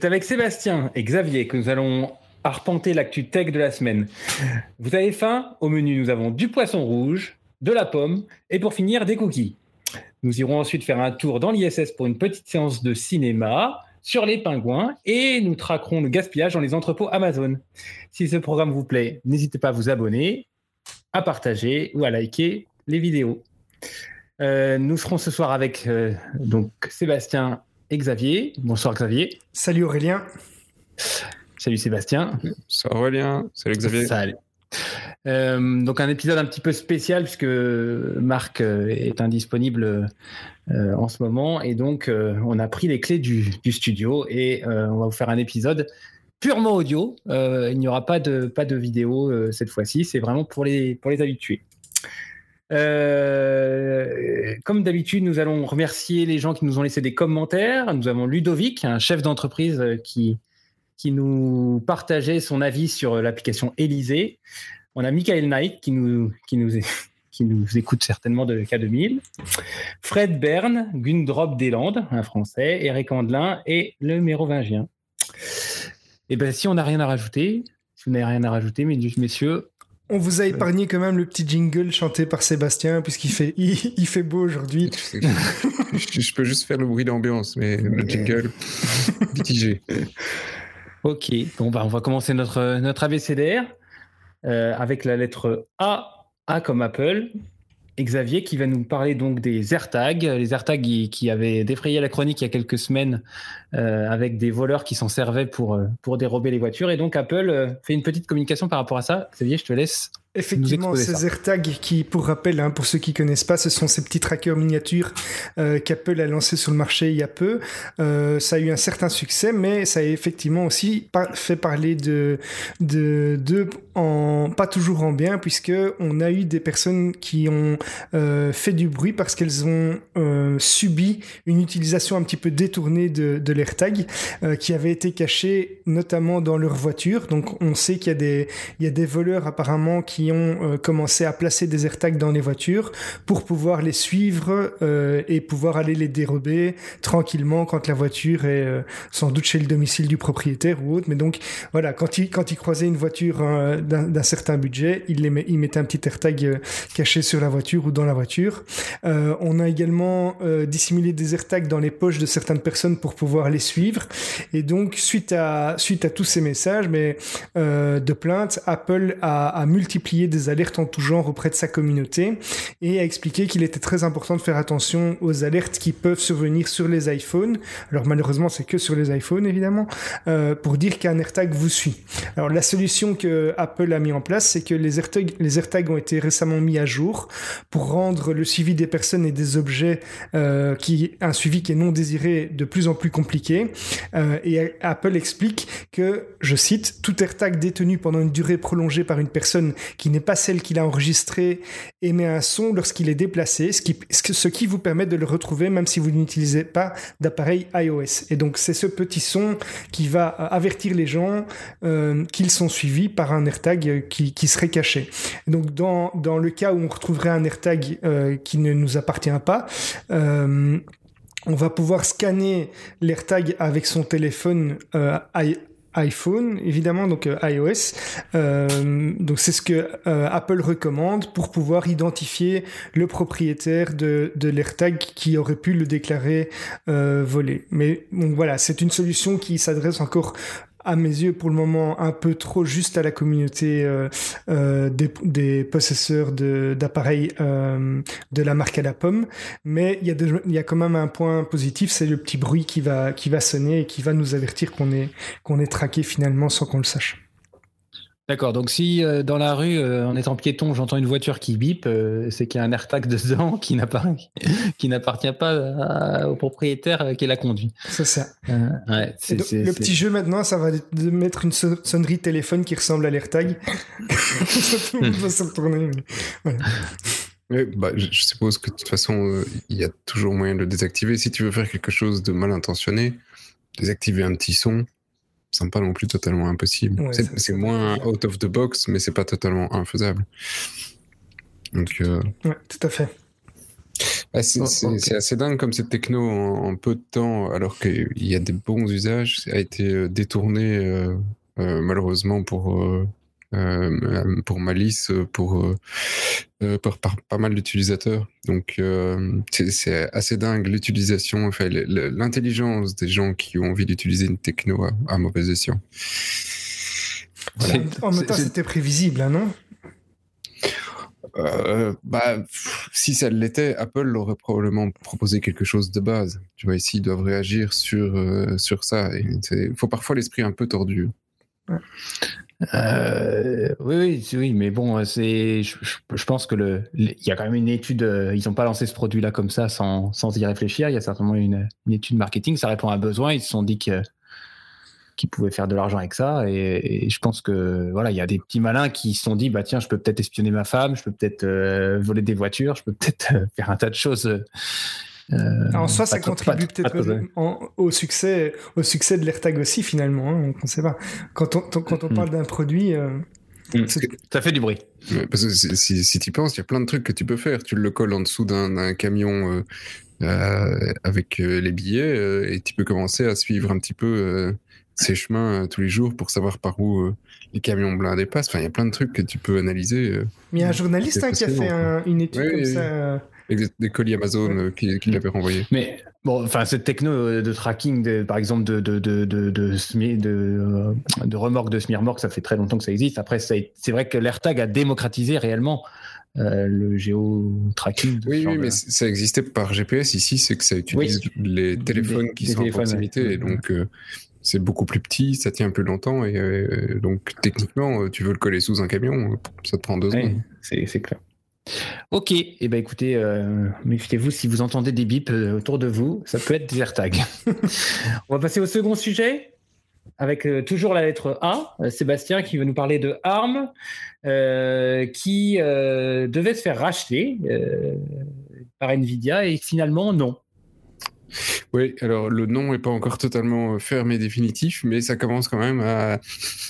c'est avec Sébastien et Xavier que nous allons arpenter l'actu tech de la semaine. Vous avez faim Au menu, nous avons du poisson rouge, de la pomme et pour finir, des cookies. Nous irons ensuite faire un tour dans l'ISS pour une petite séance de cinéma sur les pingouins et nous traquerons le gaspillage dans les entrepôts Amazon. Si ce programme vous plaît, n'hésitez pas à vous abonner, à partager ou à liker les vidéos. Euh, nous serons ce soir avec euh, donc Sébastien Xavier. Bonsoir Xavier. Salut Aurélien. Salut Sébastien. Salut Aurélien. Salut Xavier. Salut. Euh, donc un épisode un petit peu spécial puisque Marc est indisponible en ce moment et donc on a pris les clés du, du studio et on va vous faire un épisode purement audio. il n'y aura pas de pas de vidéo cette fois-ci. C'est vraiment pour les pour les habitués. Euh, comme d'habitude, nous allons remercier les gens qui nous ont laissé des commentaires. Nous avons Ludovic, un chef d'entreprise euh, qui, qui nous partageait son avis sur l'application Élysée. On a Michael Knight qui nous, qui nous, qui nous écoute certainement de K2000. Fred Bern, Gundrop Deslandes, un français, Eric Andelin et le mérovingien. Et eh bien, si on n'a rien à rajouter, si vous n'avez rien à rajouter, messieurs, on vous a épargné quand même le petit jingle chanté par Sébastien, puisqu'il fait, il, fait beau aujourd'hui. je, peux juste faire le bruit d'ambiance, mais le jingle, mitigé. Ok, bon, bah, on va commencer notre, notre ABCDR euh, avec la lettre A, A comme Apple. Xavier qui va nous parler donc des AirTags, les AirTags qui, avaient défrayé la chronique il y a quelques semaines euh, avec des voleurs qui s'en servaient pour, euh, pour dérober les voitures. Et donc Apple fait une petite communication par rapport à ça. Xavier, je te laisse Effectivement, ces AirTags qui, pour rappel, hein, pour ceux qui connaissent pas, ce sont ces petits trackers miniatures euh, qu'Apple a lancé sur le marché il y a peu. Euh, ça a eu un certain succès, mais ça a effectivement aussi fait parler de, de, de en, pas toujours en bien, puisque on a eu des personnes qui ont euh, fait du bruit parce qu'elles ont subi une utilisation un petit peu détournée de, de l'AirTag, qui avait été cachée notamment dans leur voiture. Donc, on sait qu'il y a des, il y a des voleurs apparemment qui ont euh, commencé à placer des AirTags dans les voitures pour pouvoir les suivre euh, et pouvoir aller les dérober tranquillement quand la voiture est euh, sans doute chez le domicile du propriétaire ou autre. Mais donc voilà, quand il quand il croisait une voiture d'un certain budget, il les met, il mettait un petit AirTag caché sur la voiture ou dans la voiture. on a également dissimulé des AirTags dans les poches de certaines personnes pour pouvoir les suivre. Et donc suite à suite à tous ces messages, mais de plaintes, Apple a, a multiplié des alertes en tout genre auprès de sa communauté et a expliqué qu'il était très important de faire attention aux alertes qui peuvent survenir sur les iPhones. Alors malheureusement, c'est que sur les iPhones évidemment, euh, pour dire qu'un AirTag vous suit. Alors la solution que Apple a mis en place, c'est que les AirTags, les ont été récemment mis à jour pour rendre le suivi des personnes et des objets euh, qui un suivi qui est non désiré de plus en plus compliqué. Euh, et Apple explique que, je cite, tout AirTag détenu pendant une durée prolongée par une personne qui n'est pas celle qu'il a enregistrée, émet un son lorsqu'il est déplacé, ce qui, ce qui vous permet de le retrouver même si vous n'utilisez pas d'appareil iOS. Et donc c'est ce petit son qui va avertir les gens euh, qu'ils sont suivis par un AirTag qui, qui serait caché. donc dans, dans le cas où on retrouverait un AirTag euh, qui ne nous appartient pas, euh, on va pouvoir scanner l'AirTag avec son téléphone euh, iPhone, évidemment, donc euh, iOS. Euh, donc c'est ce que euh, Apple recommande pour pouvoir identifier le propriétaire de, de l'AirTag qui aurait pu le déclarer volé. Mais bon, voilà, c'est une solution qui s'adresse encore à mes yeux pour le moment un peu trop juste à la communauté euh, euh, des, des, possesseurs d'appareils euh, de la marque à la pomme. Mais il y, a il y a quand même un point positif, c'est le petit bruit qui va, qui va sonner et qui va nous avertir qu'on est, qu'on est traqué finalement sans qu'on le sache. D'accord, donc si euh, dans la rue, euh, en étant piéton, j'entends une voiture qui bip, euh, c'est qu'il y a un AirTag dedans qui n'appartient pas au propriétaire qui l'a conduit. C'est ça. Ouais, le petit jeu maintenant, ça va de mettre une sonnerie téléphone qui ressemble à l'AirTag. Tout le va se retourner. bah, je suppose que de toute façon, il y a toujours moyen de le désactiver. Si tu veux faire quelque chose de mal intentionné, désactiver un petit son, me pas non plus totalement impossible. c'est moins out of the box, mais c'est pas totalement infaisable. Donc, euh... ouais, tout à fait. Ah, c'est assez dingue comme cette techno en, peu de temps, alors qu'il y a des bons usages, a été détourné malheureusement pour euh, pour Malice, pour, euh, euh, par, pas mal d'utilisateurs. Donc c'est assez dingue l'utilisation, enfin, l'intelligence des gens qui ont envie d'utiliser une techno à, mauvais escient. En même temps, c'était prévisible, hein, non? Bah, si ça l'était, Apple l'aurait probablement proposé quelque chose de base. Tu vois, ici, ils doivent réagir sur, sur ça. Il faut parfois l'esprit un peu tordu. Euh, oui, oui, oui, mais bon, c'est, je, pense que le, il y a quand même une étude. Euh, ils n'ont pas lancé ce produit-là comme ça sans, sans y réfléchir. Il y a certainement une, étude marketing. Ça répond à un besoin. Ils se sont dit que qu'ils pouvaient faire de l'argent avec ça. Et, je pense que voilà, il y a des petits malins qui se sont dit, bah tiens, je peux peut-être espionner ma femme, je peux peut-être euh, voler des voitures, je peux peut-être faire un tas de choses euh, en soi, ça contribue peut-être au succès, au succès de l'AirTag aussi finalement. Hein, on ne sait pas. Quand on, quand on mm. parle d'un produit, euh, mm. ça fait du bruit. Parce que si, si, tu penses, il y a plein de trucs que tu peux faire. Tu le colles en dessous d'un camion euh, avec les billets et tu peux commencer à suivre un petit peu ces chemins tous les jours pour savoir par où les camions blindés passent. Enfin, il y a plein de trucs que tu peux analyser. Mais il y a un journaliste hein, qui a fait une étude comme ça des colis Amazon euh, qui, qui l'avaient renvoyé. Mais bon, enfin, cette techno euh, de tracking, de, par exemple, de, de, de, de, de, euh, de remorque de smearmorque, ça fait très longtemps que ça existe. Après, c'est vrai que l'AirTag a démocratisé réellement le géo-tracking. Oui, oui mais ça existait par GPS. Ici, c'est que ça utilise les téléphones qui sont en proximité. Et donc, c'est beaucoup plus petit, ça tient plus longtemps. Et donc, techniquement, tu veux le coller sous un camion, ça te prend deux secondes. C'est clair. Ok, et eh ben écoutez, euh, méfiez-vous si vous entendez des bips euh, autour de vous, ça peut être des AirTags. On va passer au second sujet avec euh, toujours la lettre A, Sébastien qui veut nous parler de ARM, qui devait se faire racheter par Nvidia et finalement non. Oui, alors le nom n'est pas encore totalement ferme et définitif, mais ça commence quand même à.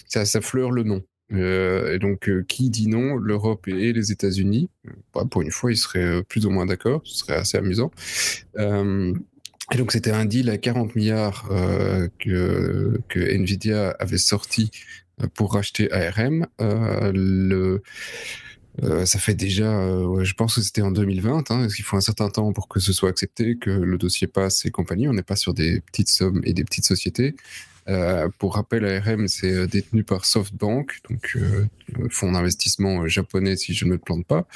Ça, ça fleure le nom. Euh, et donc, euh, qui dit non L'Europe et les États-Unis. Bah, pour une fois, ils seraient euh, plus ou moins d'accord. Ce serait assez amusant. et donc, c'était un deal à 40 milliards que, Nvidia avait sorti pour racheter ARM. ça fait déjà, je pense que c'était en 2020, hein, parce qu'il faut un certain temps pour que ce soit accepté, que le dossier passe et compagnie? On n'est pas sur des petites sommes et des petites sociétés. Euh, pour rappel, ARM, c'est euh, détenu par SoftBank, donc euh, fonds d'investissement japonais, si je ne me plante pas,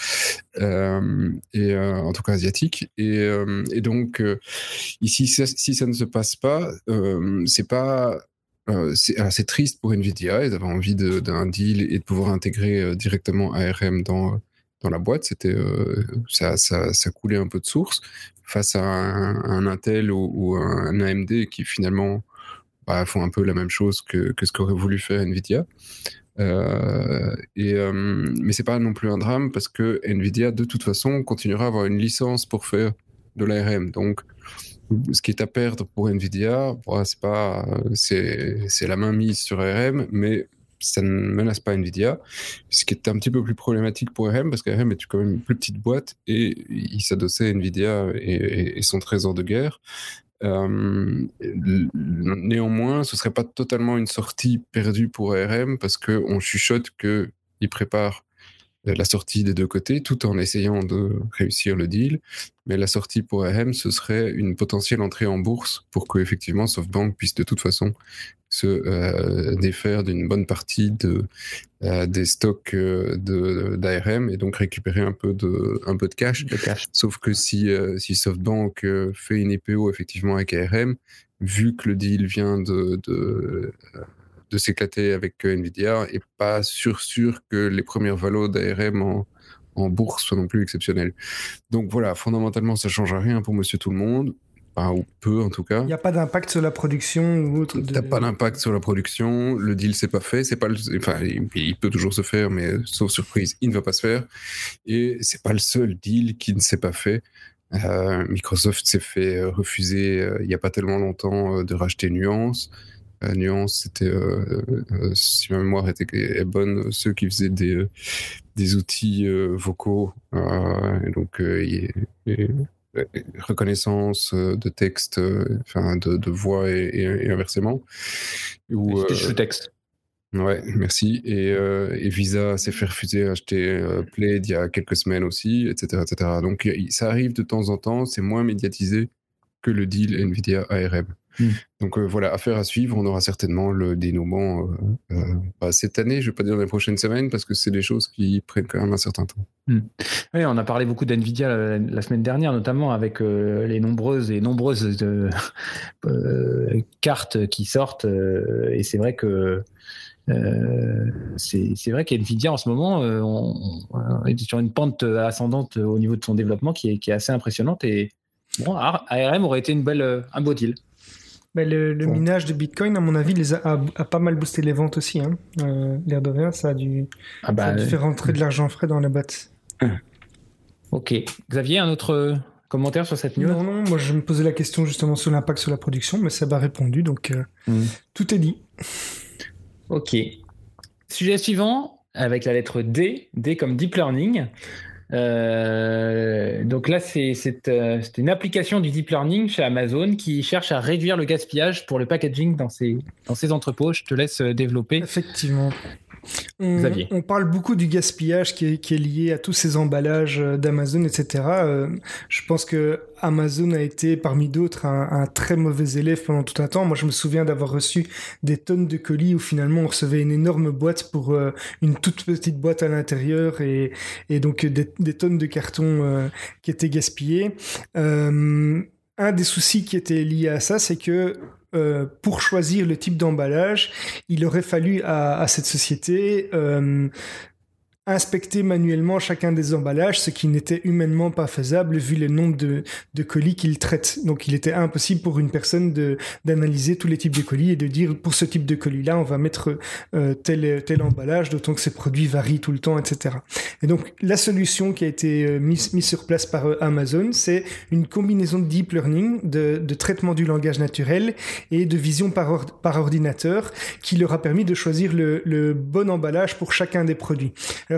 et en tout cas asiatique. Et, donc, ici, si ça ne se passe pas, c'est pas c'est triste pour Nvidia. Ils avaient envie d'un deal et de pouvoir intégrer directement ARM dans, dans la boîte. C'était ça, ça, coulait un peu de source face à un, Intel ou, un AMD qui finalement bah, font un peu la même chose que, que ce qu'aurait voulu faire Nvidia. Euh, et, euh, mais c'est pas non plus un drame parce que Nvidia, de toute façon, continuera à avoir une licence pour faire de l'ARM. Donc, ce qui est à perdre pour Nvidia, bah, c'est pas, c'est la main mise sur ARM, mais ça ne menace pas Nvidia. Ce qui est un petit peu plus problématique pour ARM parce qu'ARM est quand même une plus petite boîte et il s'adossait à Nvidia et, son trésor de guerre. Euh, néanmoins, ce serait pas totalement une sortie perdue pour ARM parce qu'on chuchote qu'il prépare la sortie des deux côtés tout en essayant de réussir le deal. Mais la sortie pour ARM, ce serait une potentielle entrée en bourse pour que effectivement SoftBank puisse de toute façon se euh, défaire d'une bonne partie de, euh, des stocks euh, d'ARM et donc récupérer un peu de, un peu de cash. Sauf que si, si SoftBank fait une IPO effectivement avec ARM, vu que le deal vient de, de, de s'éclater avec Nvidia, et pas sûr, sûr que les premières valos d'ARM en, en bourse soient non plus exceptionnelles. Donc voilà, fondamentalement, ça change rien pour monsieur tout le monde ou peu en tout cas. Il n'y a pas d'impact sur la production ou autre. Il n'y a pas d'impact sur la production. Le deal s'est pas fait. C'est pas, enfin, il, peut toujours se faire, mais sauf surprise, il ne va pas se faire. Et c'est pas le seul deal qui ne s'est pas fait. Euh, Microsoft s'est fait euh, refuser euh, il n'y a pas tellement longtemps de racheter Nuance. Nuance, c'était, si ma mémoire était, est bonne, ceux qui faisaient des, des outils vocaux. et donc, reconnaissance de texte, enfin de, voix et, inversement. Ou speech texte. Ouais, merci. Et, Visa s'est fait refuser à acheter Plaid il y a quelques semaines aussi, etc., etc. Donc ça arrive de temps en temps, c'est moins médiatisé que le deal Nvidia Hmm. Donc euh, voilà, affaire à suivre. On aura certainement le dénouement euh, euh, cette année, je ne vais pas dire dans les prochaines semaines, parce que c'est des choses qui prennent quand même un certain temps. Hmm. Oui, on a parlé beaucoup d'NVIDIA la, semaine dernière, notamment avec les nombreuses et nombreuses cartes qui sortent. et c'est vrai que c'est vrai qu'NVIDIA en ce moment on, est sur une pente ascendante au niveau de son développement qui est, qui est assez impressionnante et bon, ARM aurait été une belle, un beau deal le, minage de Bitcoin, à mon avis, les a, pas mal boosté les ventes aussi. Hein. Euh, l'air de rien, ça a dû, ah bah, faire rentrer de l'argent frais dans la boîte. Ok. Xavier, un autre commentaire sur cette news? Non, non, moi je me posais la question justement sur l'impact sur la production, mais ça m'a répondu, donc euh, hmm. tout est dit. Ok. Sujet suivant, avec la lettre D, D comme Deep Learning. Euh, donc là, euh, c'est une application du deep learning chez Amazon qui cherche à réduire le gaspillage pour le packaging dans ses, dans ses entrepôts. Je te laisse euh, développer. Effectivement. On, parle beaucoup du gaspillage qui est, lié à tous ces emballages euh, d'Amazon, etc. Euh, je pense que Amazon a été parmi d'autres un, très mauvais élève pendant tout un temps. Moi, je me souviens d'avoir reçu des tonnes de colis où finalement on recevait une énorme boîte pour euh, une toute petite boîte à l'intérieur et, donc des, tonnes de cartons qui étaient gaspillés. un des soucis qui était lié à ça, c'est que euh, pour choisir le type d'emballage, il aurait fallu à, cette société euh, inspecter manuellement chacun des emballages, ce qui n'était humainement pas faisable vu le nombre de, colis qu'il traite. Donc il était impossible pour une personne d'analyser tous les types de colis et de dire pour ce type de colis-là, on va mettre euh, tel, tel emballage, d'autant que ces produits varient tout le temps, etc. Et donc la solution qui a été euh, mise, sur place par euh, Amazon, c'est une combinaison de deep learning, de, traitement du langage naturel et de vision par, ordinateur qui leur a permis de choisir le, bon emballage pour chacun des produits.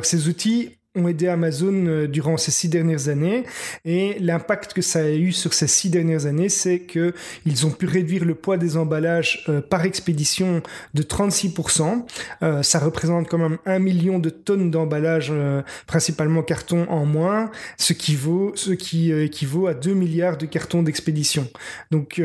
Ces outils ont aidé Amazon euh, durant ces six dernières années et l'impact que ça a eu sur ces six dernières années, c'est que ils ont pu réduire le poids des emballages euh, par expédition de 36%. Euh, ça représente quand même un million de tonnes d'emballages, principalement carton en moins, ce qui vaut, ce qui équivaut à 2 milliards de cartons d'expédition. Donc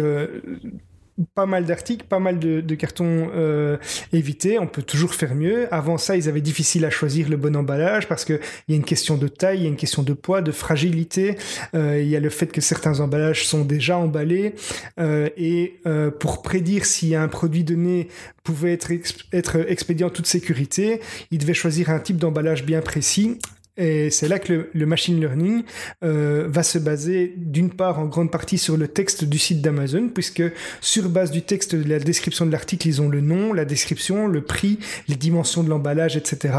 pas mal d'articles, pas mal de, cartons euh, évités. On peut toujours faire mieux. Avant ça, ils avaient difficile à choisir le bon emballage parce que il y a une question de taille, il y a une question de poids, de fragilité. Euh, il y a le fait que certains emballages sont déjà emballés euh, et pour prédire si un produit donné pouvait être, être expédié en toute sécurité, ils devaient choisir un type d'emballage bien précis et c'est là que le, machine learning euh, va se baser d'une part en grande partie sur le texte du site d'Amazon, puisque sur base du texte de la description de l'article, ils ont le nom, la description, le prix, les dimensions de l'emballage, etc.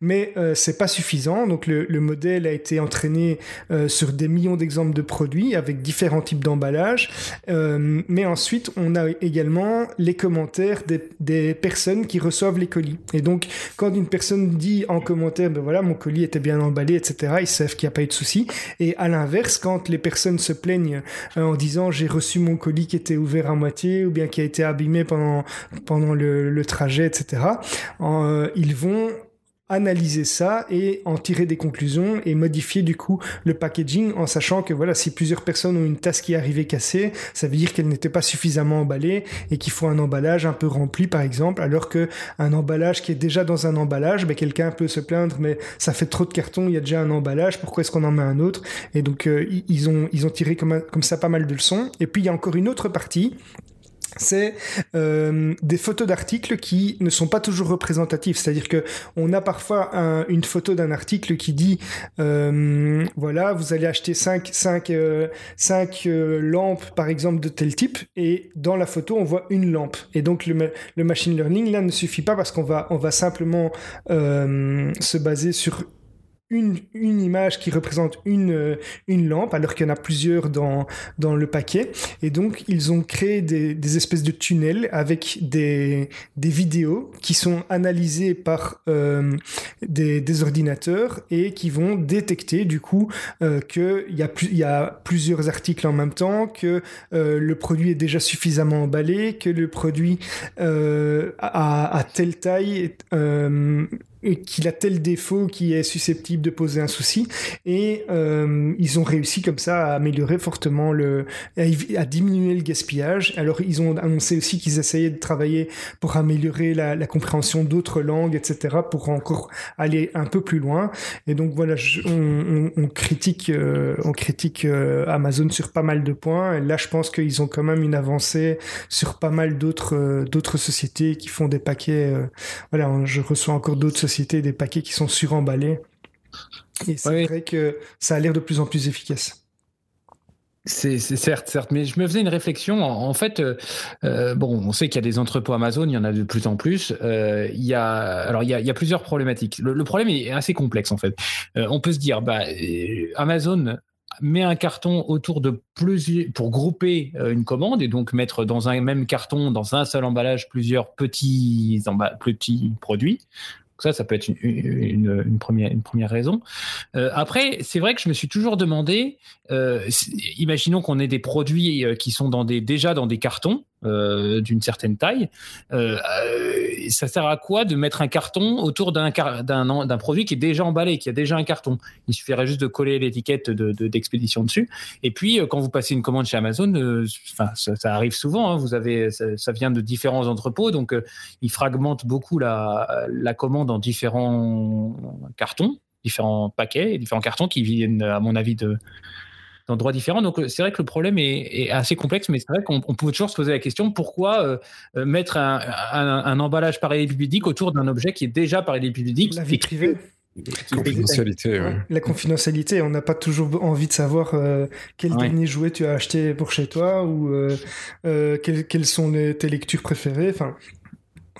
Mais euh, c'est pas suffisant. Donc le, le, modèle a été entraîné euh, sur des millions d'exemples de produits avec différents types d'emballage. Euh, mais ensuite, on a également les commentaires des, des personnes qui reçoivent les colis. Et donc, quand une personne dit en commentaire, ben voilà, mon colis était bien emballé, etc. Ils savent qu'il n'y a pas eu de souci. Et à l'inverse, quand les personnes se plaignent euh, en disant j'ai reçu mon colis qui était ouvert à moitié ou bien qui a été abîmé pendant pendant le, trajet, etc. Euh, ils vont analyser ça et en tirer des conclusions et modifier du coup le packaging en sachant que voilà si plusieurs personnes ont une tasse qui est arrivée cassée ça veut dire qu'elle n'était pas suffisamment emballée et qu'il faut un emballage un peu rempli par exemple alors que un emballage qui est déjà dans un emballage ben, quelqu'un peut se plaindre mais ça fait trop de carton il y a déjà un emballage pourquoi est-ce qu'on en met un autre? Et donc euh, ils ont ils ont tiré comme, comme ça pas mal de leçons. Et puis il y a encore une autre partie c'est euh, des photos d'articles qui ne sont pas toujours représentatifs. C'est-à-dire que on a parfois une photo d'un article qui dit euh, voilà, vous allez acheter 5 cinq, euh, cinq, lampes par exemple de tel type et dans la photo on voit une lampe. Et donc le, le machine learning là ne suffit pas parce qu'on va on va simplement se baser sur une, image qui représente une, une lampe, alors qu'il y en a plusieurs dans, dans le paquet. Et donc, ils ont créé des, espèces de tunnels avec des, des vidéos qui sont analysées par euh, des, des, ordinateurs et qui vont détecter, du coup, euh, qu'il y, a y a plusieurs articles en même temps, que euh, le produit est déjà suffisamment emballé, que le produit euh, a, telle taille, euh, qu'il a tel défaut qui est susceptible de poser un souci. Et euh, ils ont réussi comme ça à améliorer fortement le à, diminuer le gaspillage. Alors ils ont annoncé aussi qu'ils essayaient de travailler pour améliorer la, la compréhension d'autres langues etc pour encore aller un peu plus loin. Et donc voilà je, on, on, critique euh, on critique euh, Amazon sur pas mal de points. Là je pense qu'ils ont quand même une avancée sur pas mal d'autres euh, d'autres sociétés qui font des paquets euh, voilà je reçois encore d'autres sociétés des paquets qui sont suremballés. Et c'est vrai que ça a l'air de plus en plus efficace. C'est certes, certes, mais je me faisais une réflexion. En, fait, euh, euh, bon, on sait qu'il y a des entrepôts Amazon, il y en a de plus en plus. Euh, il y a, alors il y a, il y a plusieurs problématiques. Le, le, problème est assez complexe en fait. Euh, on peut se dire, bah, Amazon met un carton autour de plusieurs pour grouper une commande et donc mettre dans un même carton, dans un seul emballage, plusieurs petits, petits produits. Ça, ça peut être une, une, première, une première raison. Euh, après, c'est vrai que je me suis toujours demandé, euh, imaginons qu'on ait des produits euh, qui sont dans des, déjà dans des cartons, euh, d'une certaine taille. Euh, euh, ça sert à quoi de mettre un carton autour d'un produit qui est déjà emballé, qui a déjà un carton? Il suffirait juste de coller l'étiquette d'expédition de, dessus. Et puis, quand vous passez une commande chez Amazon, ça, arrive souvent. Hein, vous avez, ça, vient de différents entrepôts, donc ils fragmentent beaucoup la commande en différents cartons, différents paquets, différents cartons qui viennent, à mon avis, de d'endroits différents. Donc c'est vrai que le problème est, est assez complexe, mais c'est vrai qu'on peut toujours se poser la question pourquoi euh, euh, mettre un, un, un, emballage parallélepipédique autour d'un objet qui est déjà parallélepipédique La vie privée. Confidentialité, ouais. La confidentialité, on n'a pas toujours envie de savoir euh, quel ouais. dernier jouet tu as acheté pour chez toi ou euh, euh, quelles, quelles, sont les, tes lectures préférées. Enfin,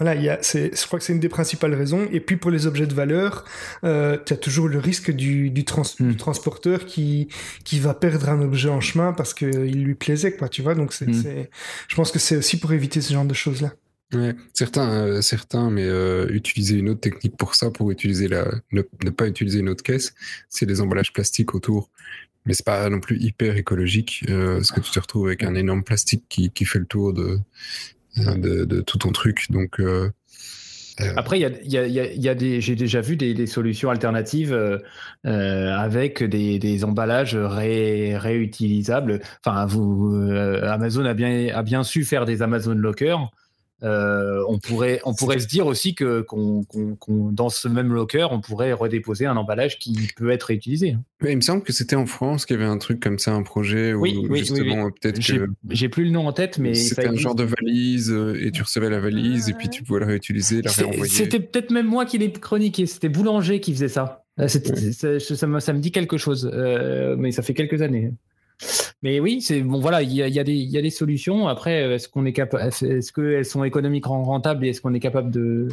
voilà, il y a, je crois que c'est une des principales raisons. Et puis pour les objets de valeur, euh, tu as toujours le risque du, du, trans, mm. du, transporteur qui, qui va perdre un objet en chemin parce qu'il lui plaisait, quoi, tu vois. Donc c'est, mm. je pense que c'est aussi pour éviter ce genre de choses-là. Ouais, certains, euh, certains, mais euh, utiliser une autre technique pour ça, pour utiliser la, ne, ne pas utiliser une autre caisse, c'est les emballages plastiques autour. Mais c'est pas non plus hyper écologique, euh, parce que tu te retrouves avec un énorme plastique qui, qui fait le tour de, de, de, tout ton truc. Donc, euh, euh... Après, il y a, y, a, y a, des, j'ai déjà vu des, des solutions alternatives euh, avec des, des emballages ré, réutilisables. Enfin, vous, euh, Amazon a bien, a bien su faire des Amazon Locker. Euh, on pourrait on pourrait se dire aussi que qu'on, qu'on, qu'on, dans ce même locker on pourrait redéposer un emballage qui peut être réutilisé. Mais il me semble que c'était en France qu'il y avait un truc comme ça, un projet où oui, oui, justement oui, peut-être j'ai, que j'ai plus le nom en tête, mais c'était un genre de valise euh, et tu recevais la valise et puis tu pouvais la réutiliser, la réenvoyer. C'était peut-être même moi qui l'ai chroniqué. C'était Boulanger qui faisait ça. C'était, ça, ça, me, ça me dit quelque chose, euh, mais ça fait quelques années. Mais oui, c'est bon. Voilà, il y a, des solutions. Après, est-ce qu'on est capable Est-ce qu'elles sont économiquement rentables et est-ce qu'on est capable de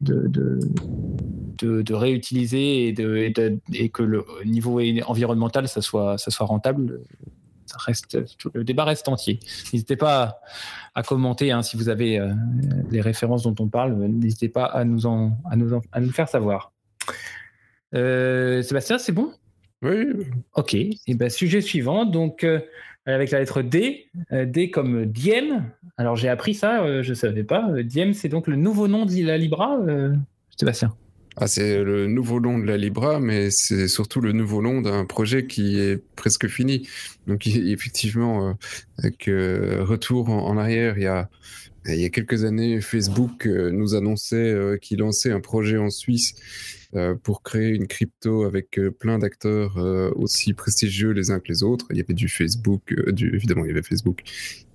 de, de, réutiliser et, que le niveau environnemental ça soit ça soit rentable ça reste le débat reste entier n'hésitez pas à, commenter hein, si vous avez euh, les références dont on parle n'hésitez pas à nous en à nous à nous faire savoir euh, Sébastien c'est bon? Oui. Ok. Et ben sujet suivant. Donc euh, avec la lettre D, euh, D comme Diem. Alors j'ai appris ça, euh, je savais pas. Diem, c'est donc le nouveau nom de la Libra, Sébastien? Ah, c'est le nouveau nom de la Libra, mais c'est surtout le nouveau nom d'un projet qui est presque fini. Donc effectivement, avec retour en, en, arrière, il y a il y a quelques années, Facebook nous annonçait qu'il lançait un projet en Suisse euh, pour créer une crypto avec euh, plein d'acteurs euh, aussi prestigieux les uns que les autres. Il y avait du Facebook, évidemment il y avait Facebook,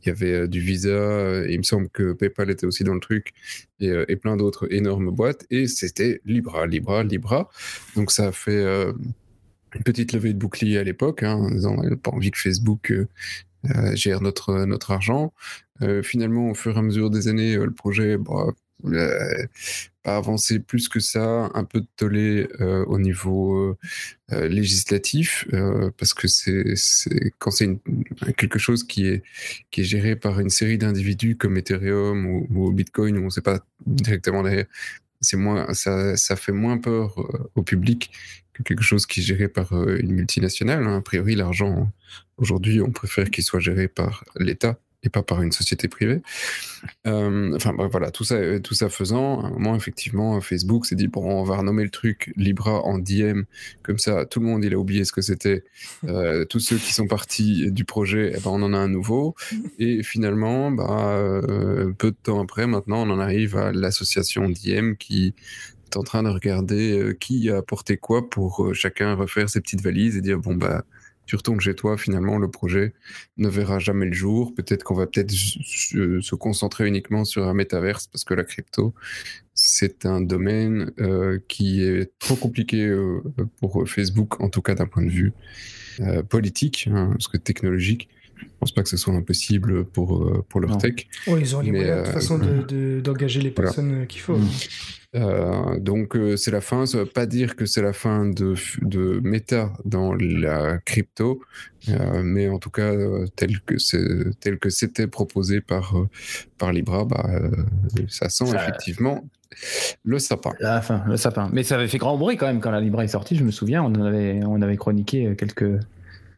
il y avait du Visa, il me semble que PayPal était aussi dans le truc, et, plein d'autres énormes boîtes, et c'était Libra, Libra, Libra. Donc ça a fait une petite levée de bouclier à l'époque, hein, en disant pas envie que Facebook euh, gère notre argent. Euh, finalement, au fur et à mesure des années, le projet bah, euh, pas avancer plus que ça, un peu de tollé euh, au niveau euh, législatif, parce que quand c'est quelque chose qui est géré par une série d'individus comme Ethereum ou, Bitcoin, où on ne sait pas directement derrière, c'est moins ça, ça fait moins peur au public que quelque chose qui est géré par une multinationale. Hein. A priori, l'argent aujourd'hui, on préfère qu'il soit géré par l'État et pas par une société privée. Euh, enfin voilà, tout ça, euh, tout ça faisant, à un moment effectivement, Facebook s'est dit bon, on va renommer le truc Libra en DM, comme ça, tout le monde il a oublié ce que c'était. Euh, tous ceux qui sont partis du projet, eh ben, on en a un nouveau. Et finalement, bah, peu de temps après, maintenant, on en arrive à l'association DM qui est en train de regarder qui a apporté quoi pour chacun refaire ses petites valises et dire bon bah tu retournes chez toi, finalement, le projet ne verra jamais le jour. Peut-être qu'on va peut-être se concentrer uniquement sur un métaverse parce que la crypto, c'est un domaine euh, qui est trop compliqué euh, pour Facebook, en tout cas d'un point de vue euh, politique, hein, parce que technologique. Je pense pas que ce soit impossible pour, pour leur tech. ils ont les moyens de toute façon d'engager les personnes qu'il faut. Mm. Euh, donc euh, c'est la fin, ça ne veut pas dire que c'est la fin de, de méta dans la crypto, euh, mais en tout cas tel que c'est tel que c'était proposé par par Libra, bah, ça sent effectivement le sapin. La fin, le sapin. Mais ça avait fait grand bruit quand même quand la Libra est sortie. Je me souviens, on avait on avait chroniqué quelques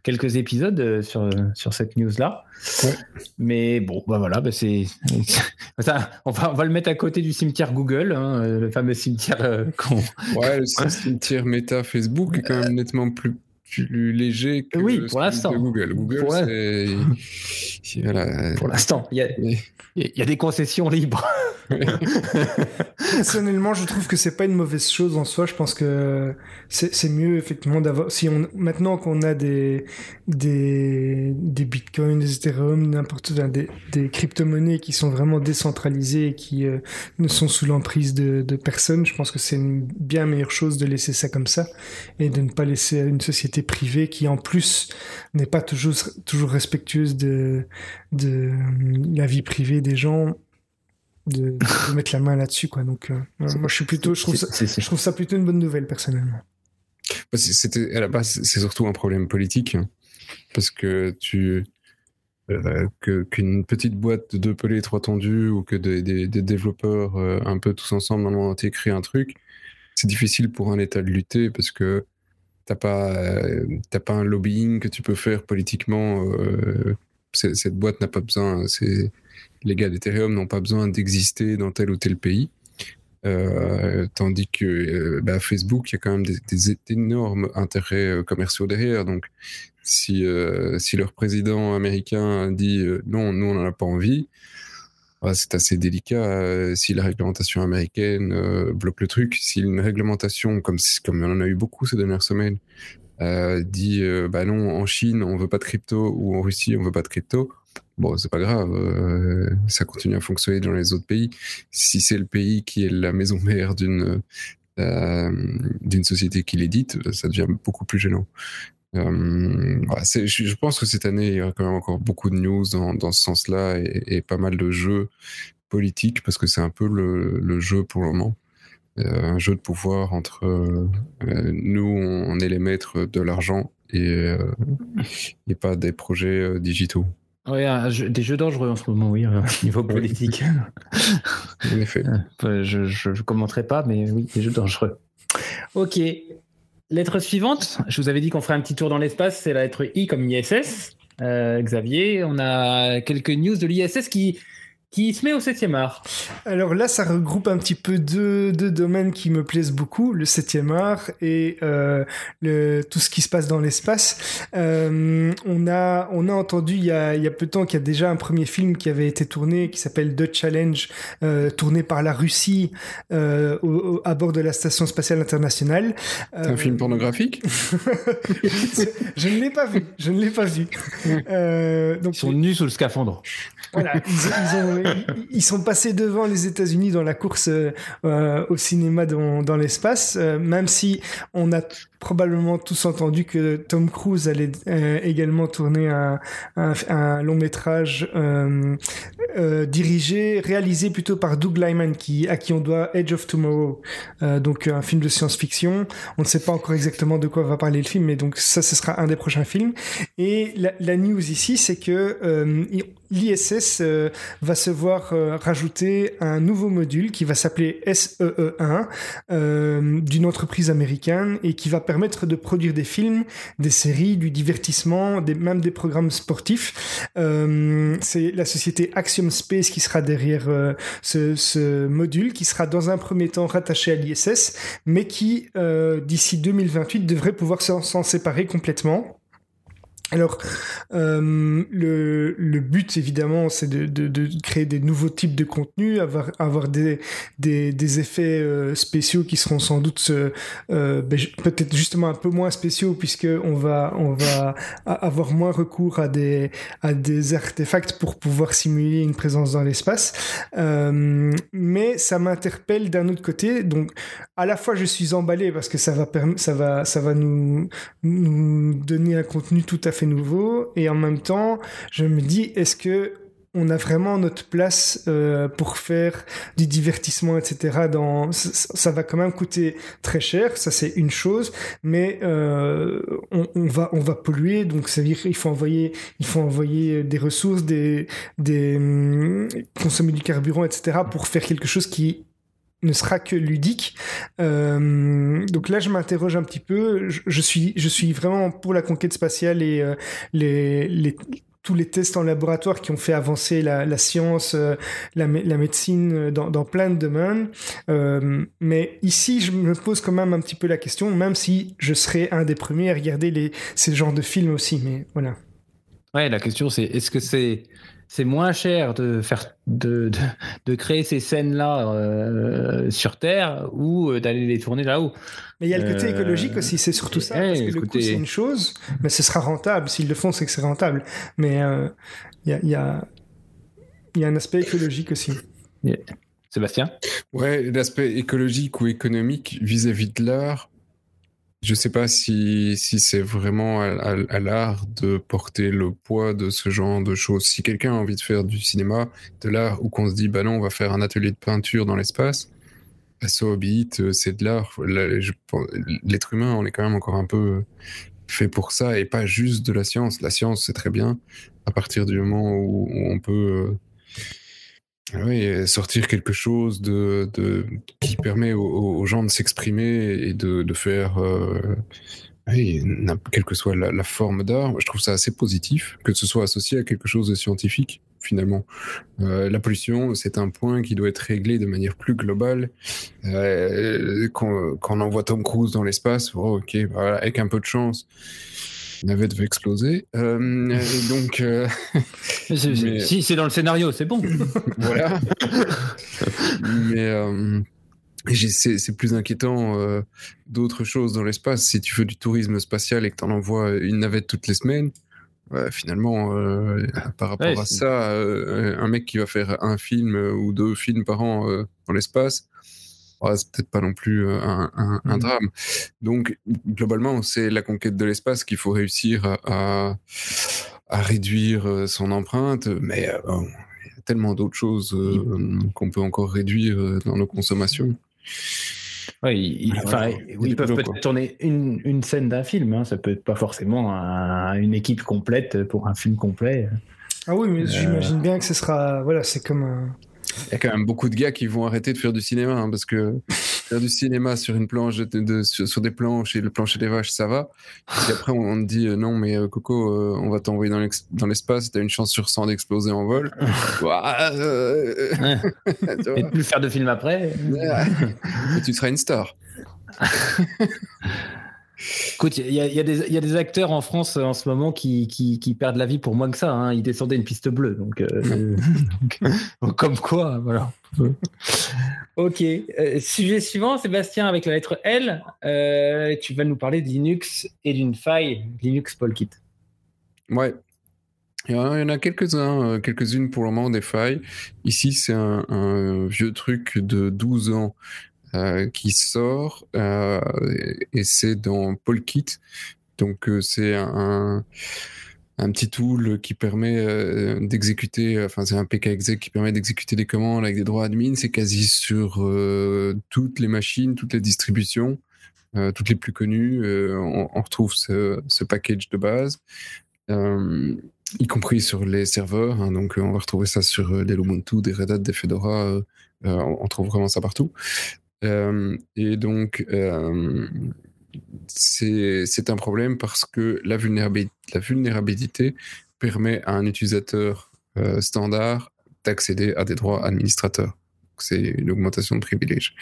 quelques épisodes euh, sur, euh, sur cette news-là. Mais bon, bah voilà, bah c'est, on, va, on va le mettre à côté du cimetière Google, hein, euh, le fameux cimetière con. Ouais, le cimetière méta Facebook est quand même nettement plus plus léger que oui, pour l'instant. Google. Google, c'est. Voilà. Pour l'instant, il y a, il y a des concessions libres. Personnellement, je trouve que c'est pas une mauvaise chose en soi. Je pense que c'est mieux effectivement d'avoir. Si on maintenant qu'on a des des des bitcoins, des ethereum, n'importe des, des crypto-monnaies qui sont vraiment décentralisées et qui euh, ne sont sous l'emprise de, de personne, je pense que c'est une bien meilleure chose de laisser ça comme ça et de ne pas laisser une société privée qui en plus n'est pas toujours toujours respectueuse de de la vie privée des gens de, mettre la main là-dessus quoi. Donc euh, moi je suis plutôt je trouve, ça, je trouve ça plutôt une bonne nouvelle personnellement. Bah, c'était à la base c'est surtout un problème politique hein, parce que tu euh, qu'une petite boîte de deux pelés trois tendus ou que des, des, développeurs euh, un peu tous ensemble dans le monde entier créent un truc c'est difficile pour un État de lutter parce que t'as pas t'as pas un lobbying que tu peux faire politiquement cette boîte n'a pas besoin, les gars d'Ethereum n'ont pas besoin d'exister dans tel ou tel pays. Euh, tandis que euh, bah, Facebook, il y a quand même des, énormes intérêts euh, commerciaux derrière. Donc, si, si leur président américain dit non, nous, on n'en a pas envie, c'est assez délicat. si la réglementation américaine bloque le truc, si une réglementation, comme, comme on en a eu beaucoup ces dernières semaines, euh, dit euh, bah non, en Chine, on veut pas de crypto ou en Russie, on veut pas de crypto. Bon, c'est pas grave, euh, ça continue à fonctionner dans les autres pays. Si c'est le pays qui est la maison mère d'une d'une société qui l'édite, ça devient beaucoup plus gênant. Je, pense que cette année, il y aura quand même encore beaucoup de news dans, dans ce sens-là et, et, pas mal de jeux politiques parce que c'est un peu le, le, jeu pour le moment. Euh, un jeu de pouvoir entre euh, euh, nous, on est les maîtres de l'argent et, et pas des projets digitaux. Oui, des jeux dangereux en ce moment, oui, au niveau politique. en effet. Je ne commenterai pas, mais oui, des jeux dangereux. Ok. Lettre suivante, je vous avais dit qu'on ferait un petit tour dans l'espace, c'est la lettre I comme ISS. Xavier, on a quelques news de l'ISS qui, qui se met au 7e art. Alors là, ça regroupe un petit peu deux, deux domaines qui me plaisent beaucoup, le 7e art et euh, le, tout ce qui se passe dans l'espace. Euh, on, a, on a entendu il y a, il y a peu de temps qu'il y a déjà un premier film qui avait été tourné, qui s'appelle The Challenge, euh, tourné par la Russie euh, au, à bord de la Station spatiale internationale. C'est un film pornographique? Je ne l'ai pas vu, je ne l'ai pas vu. donc, ils sont nus sous le scaphandre. Voilà, ils, ont ils sont passés devant les États-Unis dans la course euh, au cinéma dans, dans l'espace, euh, même si on a probablement tous entendu que Tom Cruise allait euh, également tourner un, un, long métrage euh, euh, dirigé, réalisé plutôt par Doug Lyman, qui, à qui on doit Edge of Tomorrow, donc un film de science-fiction. On ne sait pas encore exactement de quoi va parler le film, mais donc ça, ce sera un des prochains films. Et la, la news ici, c'est que l'ISS va se voir rajouter un nouveau module qui va s'appeler SEE1 euh, d'une entreprise américaine et qui va permettre de produire des films, des séries, du divertissement, même des programmes sportifs. C'est la société Axiom Space qui sera derrière ce, ce, module, qui sera dans un premier temps rattaché à l'ISS, mais qui d'ici 2028 devrait pouvoir s'en séparer complètement. Alors, euh, le, le, but, évidemment, c'est de, de, créer des nouveaux types de contenus, avoir, avoir des, des, des effets euh, spéciaux qui seront sans doute euh, ben, peut-être justement un peu moins spéciaux, puisqu'on va, on va avoir moins recours à des, à des artefacts pour pouvoir simuler une présence dans l'espace. Mais ça m'interpelle d'un autre côté. Donc, à la fois, je suis emballé parce que ça va, ça va, ça va nous, nous donner un contenu tout à fait nouveau et en même temps je me dis est-ce que on a vraiment notre place euh, pour faire du divertissement, etc. Dans ça, va quand même coûter très cher, ça c'est une chose, mais euh, on, va on va polluer, donc ça veut dire qu'il faut envoyer il faut envoyer des ressources, des des hum, consommer du carburant, etc. pour faire quelque chose qui ne sera que ludique. Euh, donc là, je m'interroge un petit peu. Je, suis, je suis vraiment pour la conquête spatiale et euh, tous les tests en laboratoire qui ont fait avancer la, science, euh, la, médecine dans, plein de domaines. Mais ici, je me pose quand même un petit peu la question, même si je serais un des premiers à regarder les, ces genres de films aussi. Mais voilà. Ouais, la question c'est est-ce que c'est c'est moins cher de faire de, de, créer ces scènes là euh, sur Terre ou euh, d'aller les tourner là-haut. Mais il y a le côté euh, écologique aussi, c'est surtout ça. parce que le coût c'est une chose, mais ce sera rentable. S'ils le font, c'est que c'est rentable. Mais il y a, y, a, y, a, un aspect écologique aussi. Sébastien? Ouais, l'aspect écologique ou économique vis-à-vis -vis de l'art je sais pas si, si c'est vraiment à, l'art de porter le poids de ce genre de choses. Si quelqu'un a envie de faire du cinéma, de l'art, ou qu'on se dit, bah non, on va faire un atelier de peinture dans l'espace, bah, so euh, c'est de l'art. L'être humain, on est quand même encore un peu fait pour ça et pas juste de la science. La science, c'est très bien à partir du moment où, on peut euh, oui, sortir quelque chose de, de qui permet aux, gens de s'exprimer et de, de faire, euh, oui, quelle que soit la, forme d'art, je trouve ça assez positif que ce soit associé à quelque chose de scientifique finalement. Euh, la pollution, c'est un point qui doit être réglé de manière plus globale. Euh, quand, quand, on envoie Tom Cruise dans l'espace, oh, ok, voilà, avec un peu de chance, navette va exploser. Euh, donc, euh, si c'est dans le scénario, c'est bon. voilà. mais euh, c'est plus inquiétant d'autres choses dans l'espace. Si tu fais du tourisme spatial et que tu en envoies une navette toutes les semaines, finalement, par rapport à ça, un mec qui va faire un film ou deux films par an dans l'espace, c'est peut-être pas non plus euh, un, mmh. drame. Donc, globalement, c'est la conquête de l'espace qu'il faut réussir à, réduire euh, son empreinte, mais euh, il y a tellement d'autres choses qu'on peut encore réduire dans nos consommations. Oui, ils, peuvent peut-être tourner une, scène d'un film, hein. ça peut être pas forcément une équipe complète pour un film complet. Ah oui, mais j'imagine bien que ce sera. Voilà, c'est comme un il y a quand même beaucoup de gars qui vont arrêter de faire du cinéma hein, parce que faire du cinéma sur une planche, de, sur, des planches et le plancher des vaches, ça va. Et après, on, te dit euh, non, mais euh, Coco, euh, on va t'envoyer dans l'espace, t'as une chance sur 100 d'exploser en vol. et de plus faire de films après. et tu seras une star. Écoute, il y, y, y, a des acteurs en France euh, en ce moment qui, qui, qui, perdent la vie pour moins que ça. Hein. Ils descendaient une piste bleue. Donc, euh, comme quoi, voilà. ok. Euh, sujet suivant, Sébastien, avec la lettre L. tu vas nous parler de Linux et d'une faille Linux Polkit. Ouais. Il y en a quelques-uns, quelques-unes pour le moment des failles. Ici, c'est un, un, vieux truc de 12 ans qui sort et c'est dans Polkit. Donc c'est un, un petit tool qui permet euh, d'exécuter, enfin c'est un PKExec qui permet d'exécuter des commandes avec des droits admin. C'est quasi sur euh, toutes les machines, toutes les distributions, euh, toutes les plus connues. On, retrouve ce, ce, package de base, y compris sur les serveurs. Hein, donc on va retrouver ça sur des Ubuntu, des Red Hat, des Fedora. on trouve vraiment ça partout. Et donc c'est un problème parce que la vulnérabilité, la vulnérabilité permet à un utilisateur euh, standard d'accéder à des droits administrateurs c'est une augmentation de privilèges.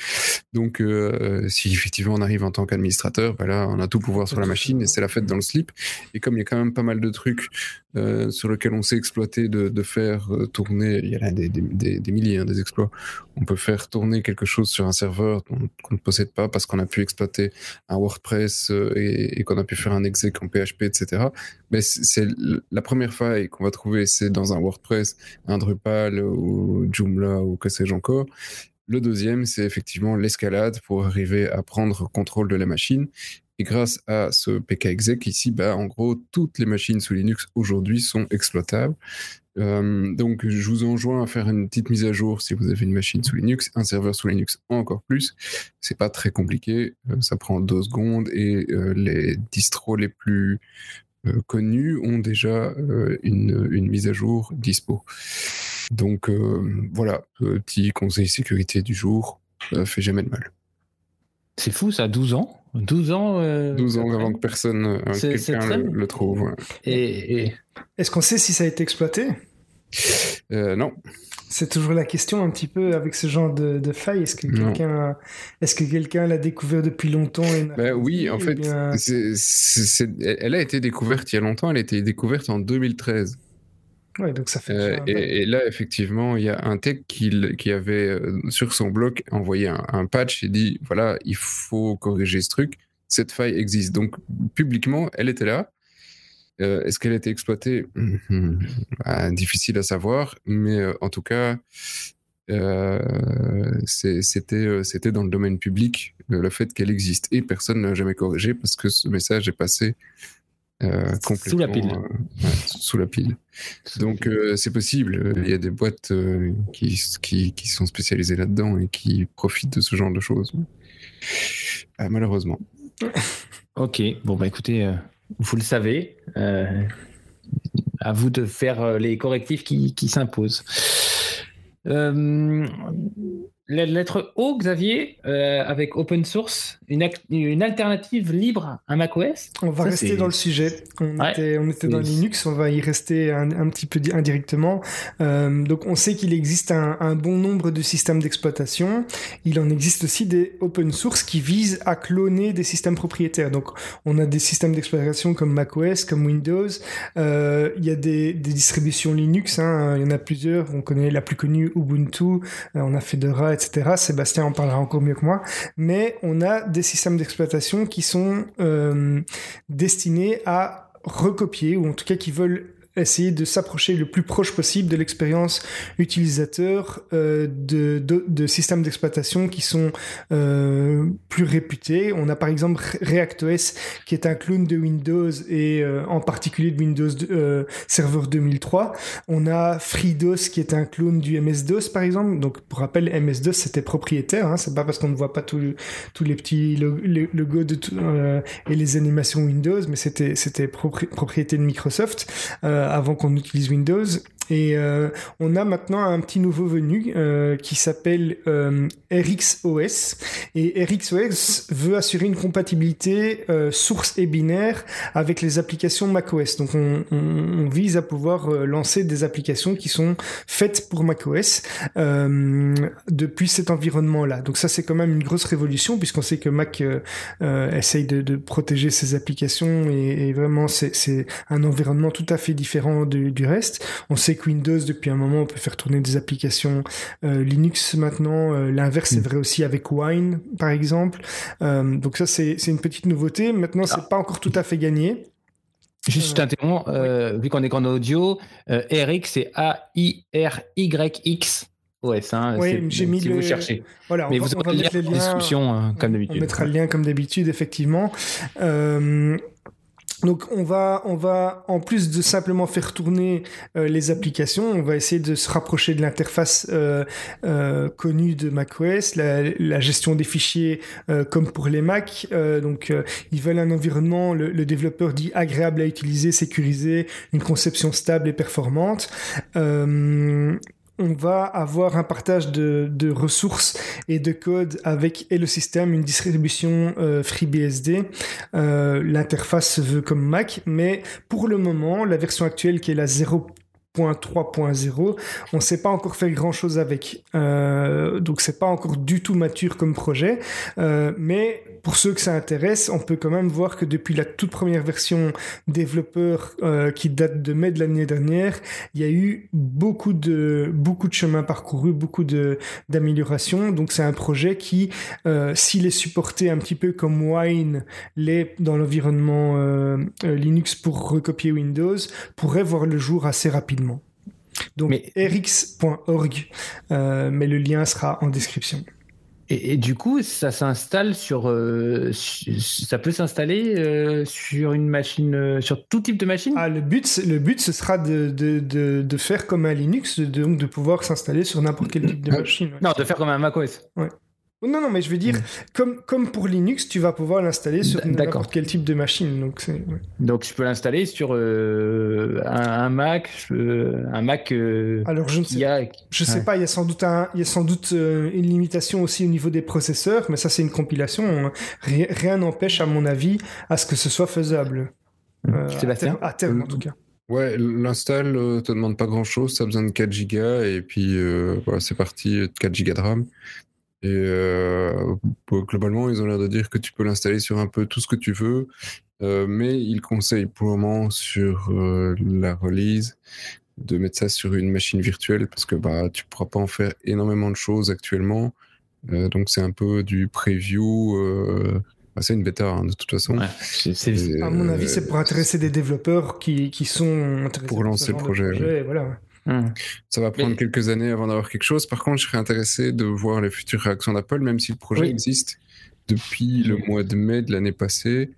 Donc, euh, si effectivement on arrive en tant qu'administrateur, ben là, on a tout pouvoir sur la machine et c'est la fête dans le slip. Et comme il y a quand même pas mal de trucs euh, sur lesquels on sait exploiter, de, de faire euh, tourner, il y a des, des, des, milliers hein, des exploits, on peut faire tourner quelque chose sur un serveur qu'on ne possède pas parce qu'on a pu exploiter un WordPress et, et qu'on a pu faire un exec en PHP, etc. Mais c'est la première faille qu'on va trouver, c'est dans un WordPress, un Drupal ou Joomla ou que sais-je encore le deuxième, c'est effectivement l'escalade pour arriver à prendre contrôle de la machine. Et grâce à ce PKExec ici, bah, en gros, toutes les machines sous Linux aujourd'hui sont exploitables. Euh, donc, je vous enjoins à faire une petite mise à jour si vous avez une machine sous Linux, un serveur sous Linux encore plus. C'est pas très compliqué, euh, ça prend deux secondes et euh, les distros les plus connus ont déjà une, une, mise à jour dispo. Donc euh, voilà, petit conseil sécurité du jour, fait jamais de mal. C'est fou ça, 12 ans? 12 ans 12 euh, ans avant que personne, euh, quelqu'un le, trouve. Et, Est-ce qu'on sait si ça a été exploité? Non. C'est toujours la question un petit peu avec ce genre de, de faille. Est-ce que quelqu'un, est-ce que quelqu'un l'a découvert depuis longtemps ben Oui, en fait, elle a été découverte il y a longtemps. Elle a été découverte en 2013 donc ça fait euh, et, là, effectivement, il y a un tech qui, qui avait euh, sur son blog envoyé un, patch et dit voilà, il faut corriger ce truc. Cette faille existe. Donc, publiquement, elle était là. Euh, est-ce qu'elle a été exploitée? Bah, Difficile à savoir, mais en tout cas, c'était c'était dans le domaine public le fait qu'elle existe et personne n'a jamais corrigé parce que ce message est passé euh, sous la pile. Euh, sous la pile. Donc euh, c'est possible. Il y a des boîtes qui, qui, qui, sont spécialisées là-dedans et qui profitent de ce genre de choses. malheureusement. Ok. Bon bah écoutez, vous le savez. à vous de faire les correctifs qui, s'imposent. La lettre O, Xavier, euh, avec open source, une, une, alternative libre à macOS. On va rester dans le sujet. On était, on était dans Linux, on va y rester un, un petit peu indirectement. Euh, donc, on sait qu'il existe un, un, bon nombre de systèmes d'exploitation. Il en existe aussi des open source qui visent à cloner des systèmes propriétaires. Donc, on a des systèmes d'exploitation comme macOS, comme Windows. Euh, il y a des, des distributions Linux. Hein. Il y en a plusieurs. On connaît la plus connue Ubuntu. On a Fedora etc. Sébastien en parlera encore mieux que moi. Mais on a des systèmes d'exploitation qui sont euh, destinés à recopier, ou en tout cas qui veulent essayer de s'approcher le plus proche possible de l'expérience utilisateur euh, de, de, systèmes d'exploitation qui sont euh, plus réputés. On a par exemple ReactOS qui est un clone de Windows et euh, en particulier de Windows Server 2003. On a FreeDOS qui est un clone du MS-DOS par exemple. Donc pour rappel, MS-DOS c'était propriétaire. Hein. C'est pas parce qu'on ne voit pas tous les petits logos et les animations Windows, mais c'était c'était propriété de Microsoft. Avant qu'on utilise Windows. Et euh, on a maintenant un petit nouveau venu euh, qui s'appelle RxOS. Et RxOS veut assurer une compatibilité source et binaire avec les applications macOS. Donc on, vise à pouvoir lancer des applications qui sont faites pour macOS depuis cet environnement-là. Donc ça c'est quand même une grosse révolution puisqu'on sait que Mac essaye de, protéger ses applications et, vraiment c'est un environnement tout à fait différent du, reste. On sait que Windows, depuis un moment, on peut faire tourner des applications euh, Linux maintenant. Euh, l'inverse est mm. vrai aussi avec Wine, par exemple. Euh, donc ça, c'est une petite nouveauté. Maintenant, c'est ah. pas encore tout à fait gagné. Juste un vu qu'on est qu'en audio, RX, c'est A-I-R-Y-X OS. Hein, Oui, j'ai mis si le- vous cherchez. Voilà, Mais on, va, on va le lien mettre les en liens. description, hein, comme On d'habitude. mettra le lien comme d'habitude, effectivement. Euh, donc on va, on va, en plus de simplement faire tourner euh, les applications, on va essayer de se rapprocher de l'interface euh, euh, connue de macOS, la, la gestion des fichiers comme pour les Mac. Donc ils veulent un environnement, le développeur dit agréable à utiliser, sécurisé, une conception stable et performante. On va avoir un partage de, ressources et de code avec et le système, une distribution euh, FreeBSD. Euh, L'interface se veut comme Mac, mais pour le moment, la version actuelle qui est la 0.3.0, on ne sait pas encore faire grand chose avec. Euh, donc c'est pas encore du tout mature comme projet, Euh, mais pour ceux que ça intéresse, on peut quand même voir que depuis la toute première version développeur euh, qui date de mai de l'année dernière, il y a eu beaucoup de beaucoup de chemin parcouru, beaucoup de d'améliorations. Donc c'est un projet qui, euh, s'il est supporté un petit peu comme Wine l'est dans l'environnement euh, Linux pour recopier Windows, pourrait voir le jour assez rapidement. Donc rx.org, mais le lien sera en description. Et, et du coup, ça s'installe sur. euh, ça peut s'installer euh, sur une machine, euh, sur tout type de machine? Ah, le but, le but, ce sera de, de, de, de faire comme un Linux, de, donc de pouvoir s'installer sur n'importe quel type de Ah. machine. ouais. Non, de faire comme un macOS. Non, non, mais je veux dire, comme, comme pour Linux, tu vas pouvoir l'installer sur n'importe quel type de machine. Donc ouais. Donc, je peux l'installer sur euh, un, un Mac, euh, un Mac euh, Alors, je ne sais a. Je sais Ouais. pas, il y a sans doute, un, il y a sans doute euh, une limitation aussi au niveau des processeurs, mais ça c'est une compilation. hein. Rien n'empêche, à mon avis, à ce que ce soit faisable. Euh, à, Sébastien terme, à terme, en tout cas. Ouais, l'install euh, te demande pas grand chose, ça a besoin de 4 gigas et puis euh, voilà, c'est parti, 4 gigas de RAM. Et euh, globalement, ils ont l'air de dire que tu peux l'installer sur un peu tout ce que tu veux, euh, mais ils conseillent pour le moment sur euh, la release de mettre ça sur une machine virtuelle parce que bah tu pourras pas en faire énormément de choses actuellement. Euh, donc c'est un peu du preview. euh, bah, c'est une bêta hein, de toute façon. Ouais, c'est- À mon avis, c'est pour intéresser des développeurs qui, qui sont intéressés Pour par lancer ce le projet, projet, et Voilà. Hum. Ça va prendre Mais- quelques années avant d'avoir quelque chose. Par contre, je serais intéressé de voir les futures réactions d'Apple, même si le projet Oui. existe depuis le mois de mai de l'année passée.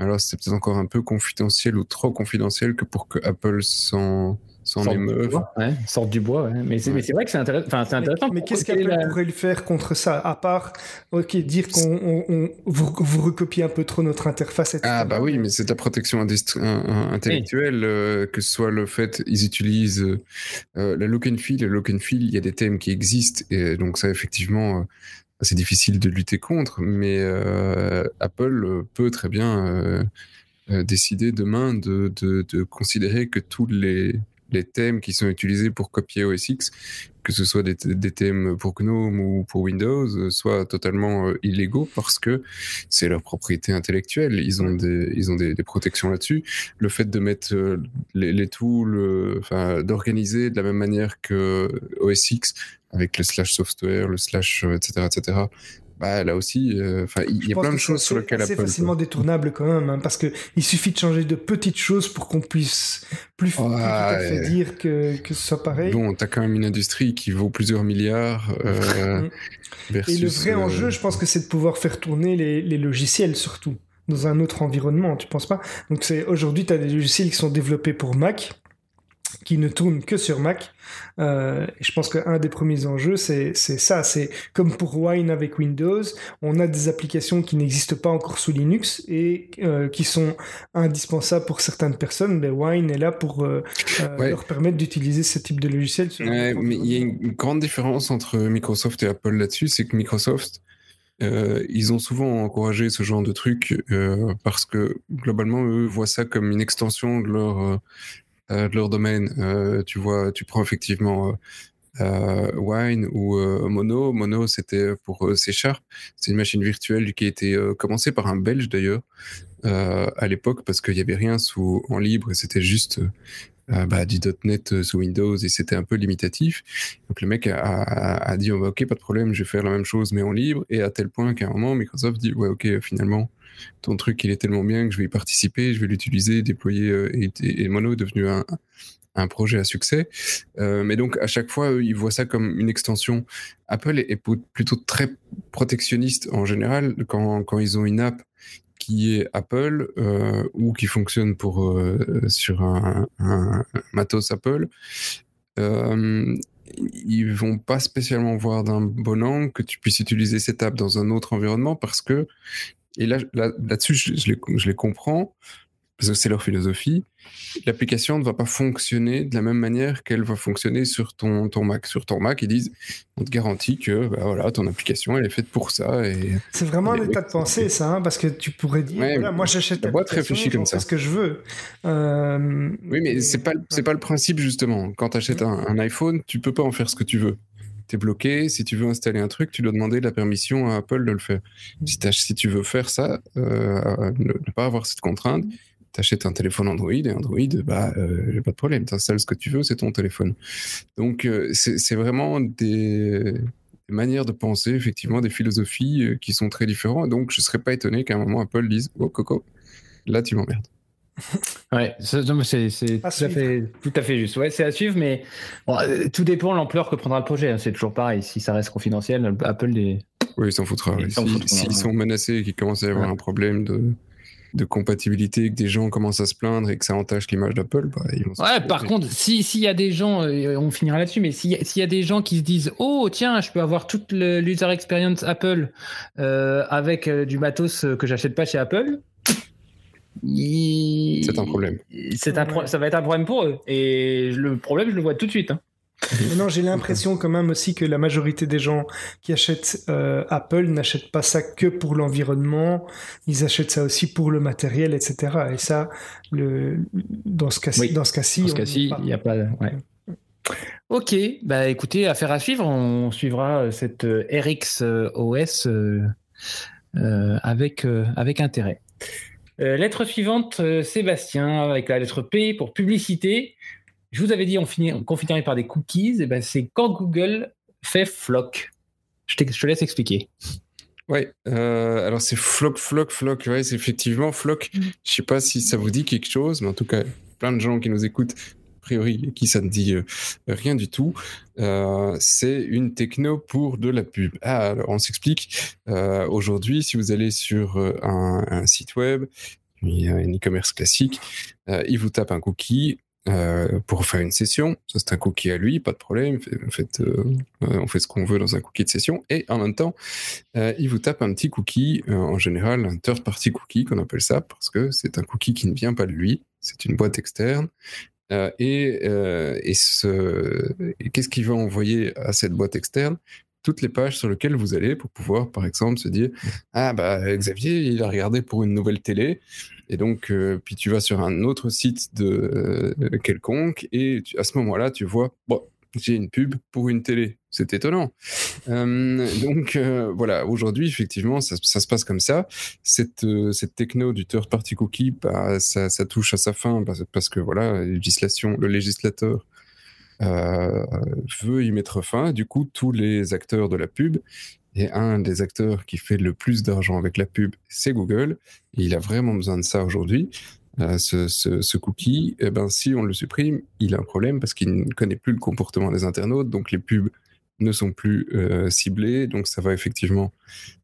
Alors, c'est peut-être encore un peu confidentiel ou trop confidentiel que pour que Apple s'en s'en Sorte du bois, ouais, sorte du bois, ouais. mais c'est Ouais. vrai que c'est intéressant. Mais, intéressant. mais pour- qu'est-ce qu'Apple la- pourrait le faire contre ça À part, ok, dire qu'on on- on- vous, vous recopiez un peu trop notre interface, etc. Ah bah oui, mais c'est ta protection intellectuelle, euh, que ce soit le fait ils utilisent euh, euh, la look and feel. Le look and feel, il y a des thèmes qui existent et donc ça effectivement euh, c'est difficile de lutter contre, mais euh, Apple peut très bien décider demain de, de, de considérer que tous les les thèmes qui sont utilisés pour copier OS X, que ce soit des, thèmes pour GNOME ou pour Windows, soient totalement euh, illégaux parce que c'est leur propriété intellectuelle. Ils ont des, ils ont des, protections là-dessus. Le fait de mettre euh, les, les tools, euh, d'organiser de la même manière que OS X avec le slash software, le slash, etc., etc. Bah, là aussi, euh, il y a plein de choses c'est sur lesquelles Apple. facilement détournable quand même, hein, parce que il suffit de changer de petites choses pour qu'on puisse plus, plus tout à fait Ouais. dire que, que ce soit pareil. Bon, t'as quand même une industrie qui vaut plusieurs milliards. euh, Mm. versus, Et le vrai euh, enjeu, je pense que c'est de pouvoir faire tourner les, les logiciels surtout dans un autre environnement, tu penses pas? Donc c'est aujourd'hui, tu as des logiciels qui sont développés pour Mac qui ne tournent que sur Mac. Euh, je pense qu'un des premiers enjeux, c'est ça. C'est comme pour Wine avec Windows, on a des applications qui n'existent pas encore sous Linux et euh, qui sont indispensables pour certaines personnes. Mais Wine est là pour euh, Ouais. leur permettre d'utiliser ce type de logiciel. Ouais, mais il y a une grande différence entre Microsoft et Apple là-dessus, c'est que Microsoft, euh, ils ont souvent encouragé ce genre de truc euh, parce que globalement, eux voient ça comme une extension de leur de leur domaine. Euh, tu vois, tu prends effectivement euh, euh, Wine ou euh, Mono. Mono, c'était pour euh, C Sharp. C'est une machine virtuelle qui a été euh, commencée par un Belge d'ailleurs euh, à l'époque parce qu'il y avait rien sous en libre et c'était juste euh, bah, du .NET euh, sous Windows et c'était un peu limitatif. Donc le mec a, dit oh, bah, ok pas de problème, je vais faire la même chose mais en libre et à tel point qu'à un moment Microsoft dit ouais ok euh, finalement ton truc il est tellement bien que je vais y participer, je vais l'utiliser, déployer euh, et, et- Mono est devenu un, un projet à succès. mais donc, à chaque fois, ils voient ça comme une extension. Apple est, plutôt très protectionniste en général quand, quand ils ont une app qui est Apple ou qui fonctionne pour sur un, un, matos Apple. Euh, ils vont pas spécialement voir d'un bon angle que tu puisses utiliser cette app dans un autre environnement parce que, et là, là-dessus, je, les, je les comprends, parce que c'est leur philosophie, l'application ne va pas fonctionner de la même manière qu'elle va fonctionner sur ton, ton Mac. Sur ton Mac, ils disent, on te garantit que bah voilà, ton application, elle est faite pour ça. Et, c'est vraiment un état de pensée, ça, hein, parce que tu pourrais dire, voilà, moi j'achète la boîte réfléchit comme ça. ce que je veux. Euh, oui, mais c'est pas, c'est pas le principe, justement. Quand tu achètes un, iPhone, tu peux pas en faire ce que tu veux tu es bloqué. Si tu veux installer un truc, tu dois demander la permission à Apple de le faire. Si, si tu veux faire ça, euh, ne, pas avoir cette contrainte, t'achètes un téléphone Android et Android, bah, euh, pas de problème, t'installes ce que tu veux, c'est ton téléphone. Donc, euh, c'est vraiment des, manières de penser, effectivement, des philosophies euh, qui sont très différentes. Donc, je serais pas étonné qu'à un moment Apple dise Oh, Coco, là, tu m'emmerdes. Ouais, c'est tout, à fait, tout à fait juste. Ouais, c'est à suivre, mais euh, tout dépend de l'ampleur que prendra le projet. Hein. C'est toujours pareil. Si ça reste confidentiel, Apple les. Oui, ils s'en foutra. S'ils sont menacés et qu'il commence à y avoir un problème de, de compatibilité, que des gens commencent à se plaindre et que ça entache l'image d'Apple, bah, ils vont Ouais, par contre, s'il y a des gens, euh, on finira là-dessus, mais s'il y, a des gens qui se disent Oh, tiens, je peux avoir toute l'user experience Apple euh, avec euh, du matos que j'achète pas chez Apple. C'est un problème. C'est un ça va être un problème pour eux. Et le problème, je le vois tout de suite. Hein. non, j'ai l'impression quand même aussi que la majorité des gens qui achètent euh, Apple n'achètent pas ça que pour l'environnement, ils achètent ça aussi pour le matériel, etc. Et ça, le, dans ce cas-ci, dans ce cas-ci, il n'y a pas. Ouais. Ok, bah écoutez, affaire à suivre. On suivra euh, cette euh, RX OS avec avec intérêt. Lettre suivante, Sébastien, avec la lettre P pour publicité. Je vous avais dit, on, finit, finirait par des cookies. Et ben, c'est quand Google fait Flock. Je, te laisse expliquer. Ouais, euh, alors c'est Flock, Flock, Flock. Ouais, c'est effectivement Flock. Mm. Je sais pas si ça vous dit quelque chose, mais en tout cas, plein de gens qui nous écoutent, priori, qui ça ne dit euh, rien du tout. Euh, c'est une techno pour de la pub. Ah, alors on s'explique. Aujourd'hui, si vous allez sur un, site web, un e-commerce classique, il vous tape un cookie euh, pour faire une session. Ça, c'est un cookie à lui, pas de problème. Euh, on fait ce qu'on veut dans un cookie de session. Et en même temps, euh, il vous tape un petit cookie, en général un third-party cookie qu'on appelle ça, parce que c'est un cookie qui ne vient pas de lui. C'est une boîte externe. Et, et, ce, et qu'est-ce qu'il va envoyer à cette boîte externe? Toutes les pages sur lesquelles vous allez pour pouvoir, par exemple, se dire Ah, bah, Xavier, il a regardé pour une nouvelle télé. Et donc, euh, puis tu vas sur un autre site de euh, quelconque et à ce moment-là, tu vois, bon, j'ai une pub pour une télé. C'est étonnant. Euh, donc voilà, aujourd'hui, effectivement, ça, se passe comme ça. Cette, cette techno du third party cookie, bah, ça, touche à sa fin parce, parce que voilà, législation, le législateur veut y mettre fin. Du coup, tous les acteurs de la pub et un des acteurs qui fait le plus d'argent avec la pub, c'est Google. Il a vraiment besoin de ça aujourd'hui. Euh, ce, cookie, eh ben, si on le supprime, il a un problème parce qu'il ne connaît plus le comportement des internautes. Donc les pubs ne sont plus euh, ciblés, donc ça va effectivement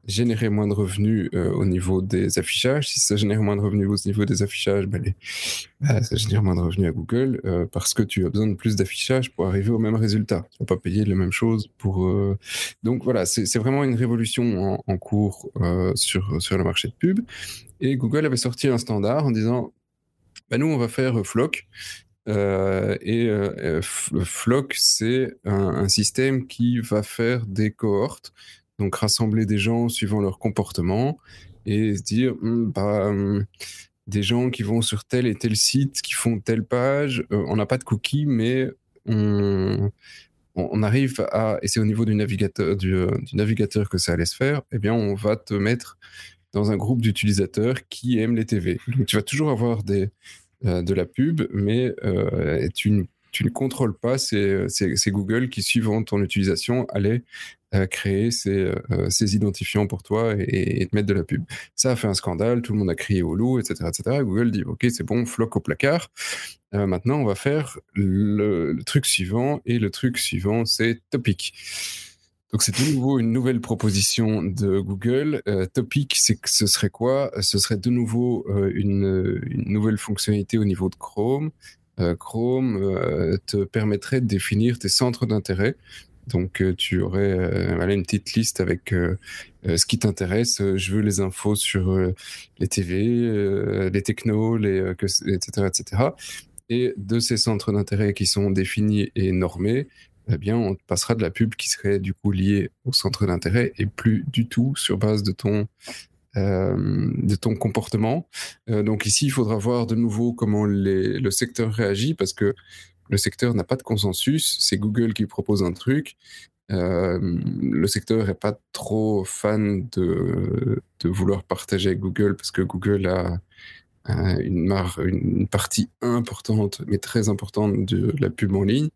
générer moins de revenus euh, au niveau des affichages. Si ça génère moins de revenus au niveau des affichages, ben bah, ça génère moins de revenus à Google euh, parce que tu as besoin de plus d'affichages pour arriver au même résultat. Tu vas pas payer la même chose pour. Donc voilà, c'est vraiment une révolution en, cours sur sur le marché de pub. Et Google avait sorti un standard en disant, bah, nous on va faire Flock euh, et euh, Flock, c'est un, système qui va faire des cohortes, donc rassembler des gens suivant leur comportement et se dire, hmm, bah, hmm, des gens qui vont sur tel et tel site, qui font telle page, euh, on n'a pas de cookies, mais on, arrive à, et c'est au niveau du navigateur, du, navigateur que ça allait se faire, eh bien, on va te mettre dans un groupe d'utilisateurs qui aiment les TV. Donc, tu vas toujours avoir des, de la pub, mais euh, tu, ne contrôles pas, c'est Google qui, suivant ton utilisation, allait créer ces, identifiants pour toi et, te mettre de la pub. Ça a fait un scandale, tout le monde a crié au loup, etc. etc. Google dit, OK, c'est bon, floc au placard. maintenant, on va faire le, truc suivant, et le truc suivant, c'est Topic. Donc c'est de nouveau une nouvelle proposition de Google. Topic, c'est que ce serait quoi? Ce serait de nouveau une, nouvelle fonctionnalité au niveau de Chrome. Chrome te permettrait de définir tes centres d'intérêt. Donc, euh, tu aurais euh, une petite liste avec euh, ce qui t'intéresse. je veux les infos sur les TV, les technos, etc., etc. Et de ces centres d'intérêt qui sont définis et normés, eh bien, on passera de la pub qui serait du coup liée au centre d'intérêt et plus du tout sur base de ton de ton comportement. donc ici, il faudra voir de nouveau comment le secteur réagit parce que le secteur n'a pas de consensus. C'est Google qui propose un truc. Euh, le secteur n'est pas trop fan de, de, vouloir partager avec Google parce que Google a, une, une, partie importante, mais très importante de la pub en ligne.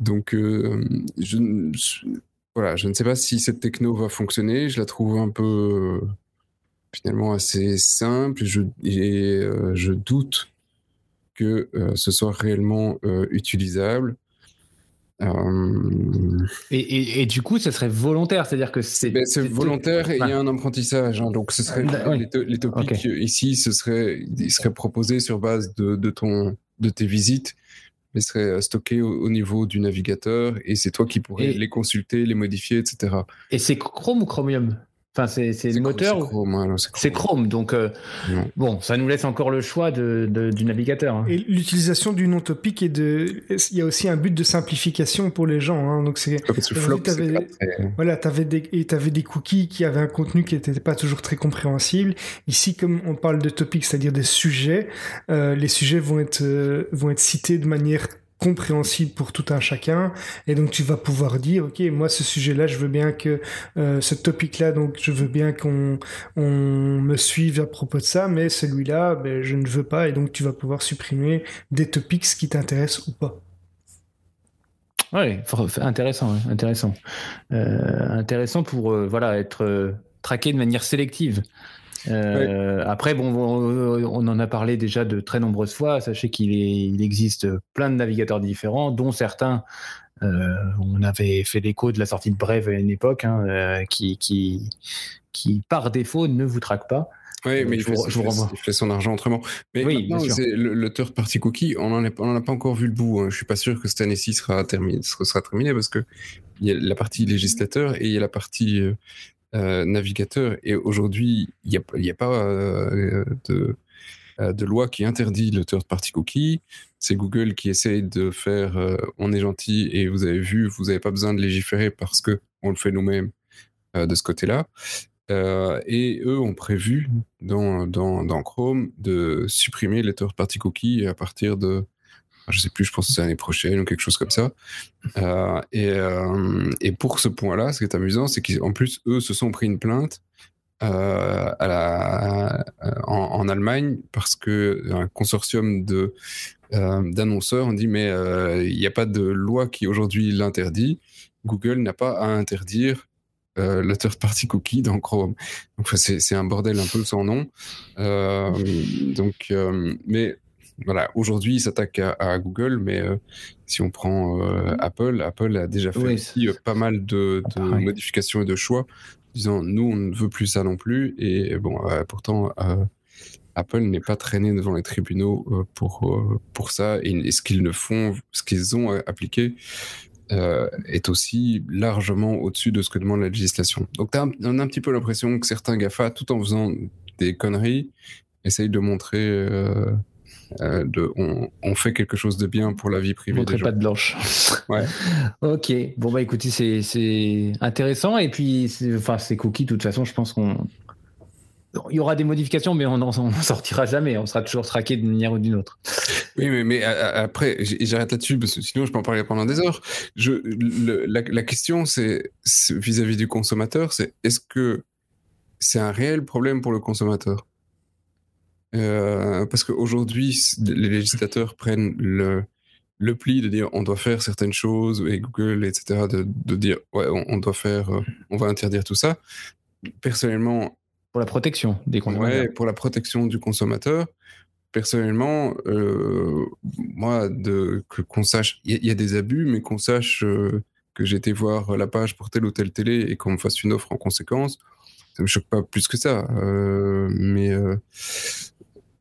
Donc, euh, je, voilà, je ne sais pas si cette techno va fonctionner. Je la trouve un peu finalement assez simple je, et euh, je doute que euh, ce soit réellement euh, utilisable. Euh, et, du coup, ça serait volontaire, c'est-à-dire que c'est. Ben, c'est volontaire et il y a un apprentissage. Hein. donc, ce serait les, topics ici, ce serait, il serait proposé sur base de, de ton, de tes visites, mais serait stocké au, niveau du navigateur et c'est toi qui pourrais les consulter, les modifier, etc. Et c'est Chrome ou Chromium? Enfin, c'est le moteur. C'est Chrome, donc euh, bon, ça nous laisse encore le choix de, du navigateur. Hein. Et l'utilisation du nom topic et de, il y a aussi un but de simplification pour les gens. Hein. Donc c'est, voilà, t'avais des, et t'avais des cookies qui avaient un contenu qui n'était pas toujours très compréhensible. Ici, comme on parle de topic, c'est-à-dire des sujets, euh, les sujets vont être euh, vont être cités de manière compréhensible pour tout un chacun. Et donc tu vas pouvoir dire ok moi ce sujet là je veux bien que euh, ce topic là donc je veux bien qu'on on me suive à propos de ça mais celui là ben, je ne veux pas. Et donc tu vas pouvoir supprimer des topics qui t'intéressent ou pas. Oui intéressant intéressant. Euh, intéressant pour euh, voilà être traqué de manière sélective euh, après, bon, on en a parlé déjà de très nombreuses fois. Sachez qu'il il existe plein de navigateurs différents, dont certains. Euh, on avait fait l'écho de la sortie de Brave à une époque, hein, euh, qui, qui, qui par défaut ne vous traque pas. Oui, mais je, vous, je renvoie. Il fait son argent autrement. Mais oui, le, le, third party cookie, on n'en a, pas encore vu le bout. Hein. Je suis pas sûr que cette année-ci sera terminé, sera terminé parce que il y a la partie législateur et il y a la partie euh, navigateur. Et aujourd'hui, il n'y a, y a, pas euh, de, euh, de, loi qui interdit le third party cookie. C'est Google qui essaye de faire on est gentil et vous avez vu, vous n'avez pas besoin de légiférer parce que on le fait nous-mêmes de ce côté-là. et eux ont prévu dans, dans, dans, Chrome de supprimer les third party cookies à partir de je sais plus, je pense que c'est l'année prochaine ou quelque chose comme ça. Euh, et, euh, et, pour ce point-là, ce qui est amusant, c'est qu'en plus, eux se sont pris une plainte euh, en, Allemagne parce que un consortium de d'annonceurs ont dit mais il n'y a pas de loi qui aujourd'hui l'interdit. Google n'a pas à interdire le third party cookie dans Chrome. Donc c'est un bordel un peu sans nom. donc, mais voilà, aujourd'hui, il s'attaque à, Google, mais euh, si on prend euh, Apple, Apple a déjà fait aussi euh, pas mal de, modifications et de choix, disant nous, on ne veut plus ça non plus. Et bon, pourtant, Apple n'est pas traîné devant les tribunaux pour, pour ça. Et, ce qu'ils ne font, ce qu'ils ont appliqué, est aussi largement au-dessus de ce que demande la législation. Donc, on a un petit peu l'impression que certains GAFA, tout en faisant des conneries, essayent de montrer euh, de, on, fait quelque chose de bien pour la vie privée. Montrez pas de blanche. ouais. ok. Bon bah écoutez, c'est intéressant et puis enfin c'est cookies. De toute façon, je pense qu'on il y aura des modifications, mais on n'en sortira jamais. On sera toujours traqué d'une manière ou d'une autre. Oui, mais, mais après, j'arrête là-dessus parce que sinon je peux en parler pendant des heures. Je, la, la, question, c'est vis-à-vis du consommateur, c'est est-ce que c'est un réel problème pour le consommateur? Euh, parce qu'aujourd'hui, les législateurs prennent le, le pli de dire on doit faire certaines choses et Google, etc., de, dire ouais, on, doit faire, euh, on va interdire tout ça. Personnellement. Pour la protection des consommateurs. Ouais, pour la protection du consommateur. Personnellement, euh, moi, de, que, qu'on sache, il y, a des abus, mais qu'on sache euh, que j'ai été voir la page pour telle ou telle télé et qu'on me fasse une offre en conséquence, ça me choque pas plus que ça. mais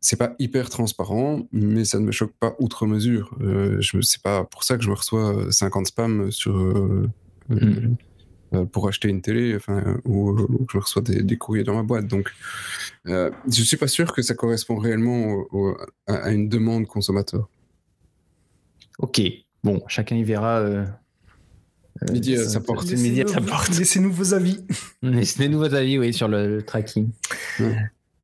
c'est pas hyper transparent, mais ça ne me choque pas outre mesure. Euh, je c'est pas pour ça que je me reçois 50 spams sur euh, mm. euh, pour acheter une télé, enfin, ou, que je reçois des, courriers dans ma boîte. Donc, je suis pas sûr que ça correspond réellement à, une demande consommateur. Ok, bon, chacun y verra. midi ça porte. Laissez-nous vos avis. Laissez-nous vos avis, oui, sur le, tracking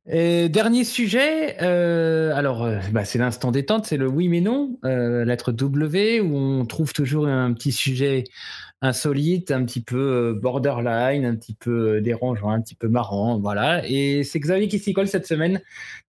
dernier sujet, euh, alors euh, bah, c'est l'instant détente, c'est le oui mais non, euh, lettre W, où on trouve toujours un petit sujet insolite, un petit peu borderline, un petit peu dérangeant, un petit peu marrant, voilà. Et c'est Xavier qui s'y colle cette semaine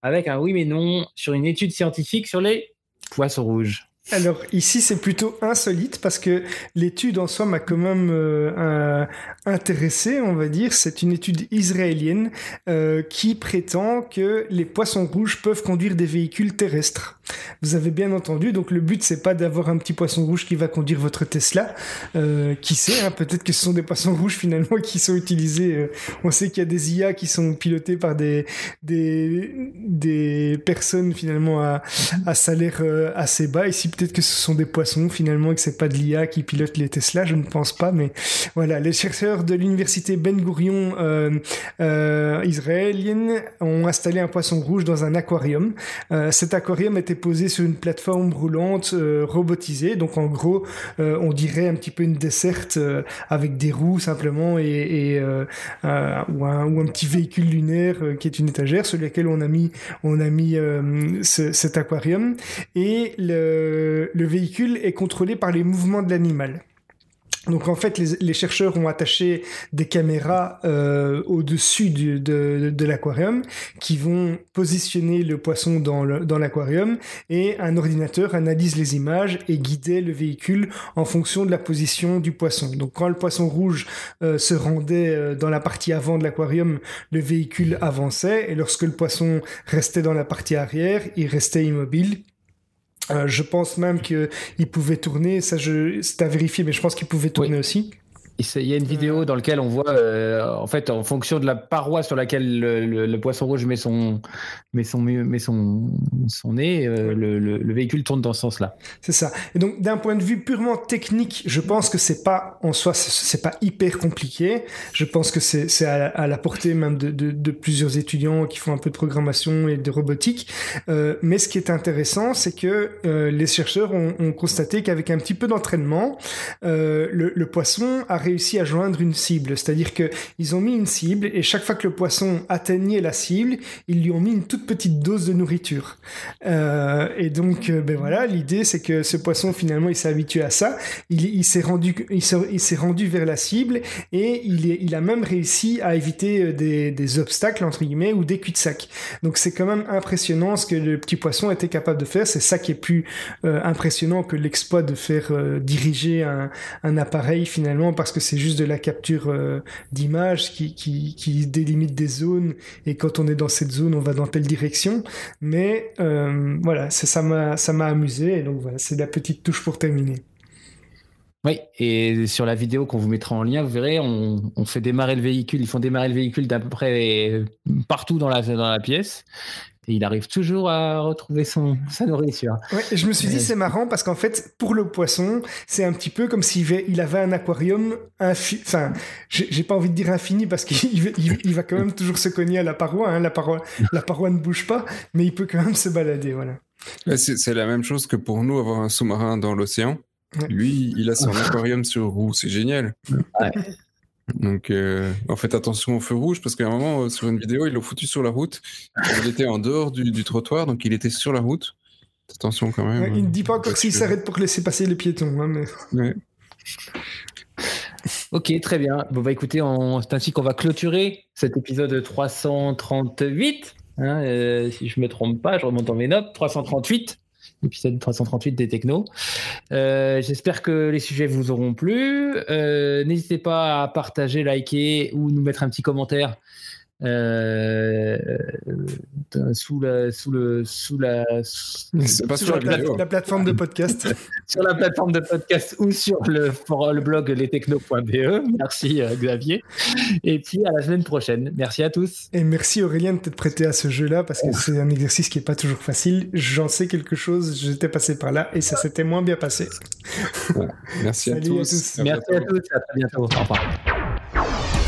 avec un oui mais non sur une étude scientifique sur les poissons rouges. Alors ici c'est plutôt insolite parce que l'étude en soi m'a quand même euh, intéressé, on va dire. C'est une étude israélienne euh, qui prétend que les poissons rouges peuvent conduire des véhicules terrestres. Vous avez bien entendu, donc le but c'est pas d'avoir un petit poisson rouge qui va conduire votre Tesla. Euh, qui sait, hein, peut-être que ce sont des poissons rouges finalement qui sont utilisés. on sait qu'il y a des IA qui sont pilotées par des des, des personnes finalement à, à salaire assez bas. Ici peut-être que ce sont des poissons finalement et que c'est pas de l'IA qui pilote les Tesla, je ne pense pas, mais voilà, les chercheurs de l'université Ben Gurion euh, euh, israélienne ont installé un poisson rouge dans un aquarium. Euh, cet aquarium était posé sur une plateforme roulante euh, robotisée, donc en gros, on dirait un petit peu une desserte avec des roues simplement et, ou un, petit véhicule lunaire qui est une étagère sur laquelle on a mis cet aquarium. Et le le, véhicule est contrôlé par les mouvements de l'animal. Donc en fait, les, chercheurs ont attaché des caméras euh, au-dessus de, l'aquarium qui vont positionner le poisson dans l'aquarium et un ordinateur analyse les images et guidait le véhicule en fonction de la position du poisson. Donc quand le poisson rouge euh, se rendait euh, dans la partie avant de l'aquarium, le véhicule avançait et lorsque le poisson restait dans la partie arrière, il restait immobile euh, je pense même qu'il pouvait tourner, ça c'est à vérifier, mais je pense qu'il pouvait tourner aussi. Il y a une vidéo dans laquelle on voit, euh, en fait, en fonction de la paroi sur laquelle le, poisson rouge met son, met son, met son, son nez, euh, le, véhicule tourne dans ce sens-là. C'est ça. Et donc, d'un point de vue purement technique, je pense que c'est pas, en soi, c'est pas hyper compliqué. Je pense que c'est à, la portée même de, de, plusieurs étudiants qui font un peu de programmation et de robotique. Euh, mais ce qui est intéressant, c'est que les chercheurs ont, ont constaté qu'avec un petit peu d'entraînement, le, le poisson a réussi à joindre une cible. C'est-à-dire que ils ont mis une cible et chaque fois que le poisson atteignait la cible, ils lui ont mis une toute petite dose de nourriture. Euh, et donc, euh, ben voilà, l'idée c'est que ce poisson finalement il s'est habitué à ça. Il, s'est rendu, il s'est rendu vers la cible et il, a même réussi à éviter euh, des, des obstacles entre guillemets ou des cul-de-sac. Donc c'est quand même impressionnant ce que le petit poisson était capable de faire. C'est ça qui est plus impressionnant que l'exploit de faire diriger un, un appareil finalement parce que c'est juste de la capture euh, d'image qui, délimite des zones et quand on est dans cette zone, on va dans telle direction. Mais euh, voilà, ça m'a ça m'a amusé et donc voilà, c'est la petite touche pour terminer. Oui, et sur la vidéo qu'on vous mettra en lien, vous verrez, on, on, fait démarrer le véhicule, ils font démarrer le véhicule d'à peu près partout dans la, dans la pièce et il arrive toujours à retrouver son, sa nourriture. Ouais, je me suis dit, c'est marrant parce qu'en fait, pour le poisson, c'est un petit peu comme s'il il avait un aquarium infini. Enfin, j'ai pas envie de dire infini parce qu'il il, va quand même toujours se cogner à la paroi. Hein. La, paroi la paroi ne bouge pas, mais il peut quand même se balader. Voilà. C'est la même chose que pour nous, avoir un sous-marin dans l'océan. Lui, il a son aquarium sur roue. C'est génial. Ouais. Donc, euh, en fait, attention au feu rouge, parce qu'à un moment, euh, sur une vidéo, ils l'ont foutu sur la route. Il était en dehors du, trottoir, donc il était sur la route. Attention quand même. il ne dit pas encore s'il s'arrête pour laisser passer les piétons. Hein, mais... Ok, très bien. Bon, bah écoutez, c'est ainsi qu'on va clôturer cet épisode 338. Hein, euh, si je me trompe pas, je remonte dans mes notes. 338 épisode 338 des Technos. Euh, J'espère que les sujets vous auront plu. Euh, N'hésitez pas à partager, liker ou nous mettre un petit commentaire euh, sous la sous le sous la pas Sur sur la, la plate- vidéo. la plateforme de podcast. sur la plateforme de podcast ou sur le, for- le blog lestechno.be. Merci euh, Xavier. Et puis à la semaine prochaine. Merci à tous. Et merci Aurélien de t'être prêté à ce jeu-là parce que c'est un exercice qui est pas toujours facile. J'en sais quelque chose, j'étais passé par là et ça s'était moins bien passé. Merci à Salut à tous. tous. À Merci bientôt. à tous. À très bientôt. Au revoir.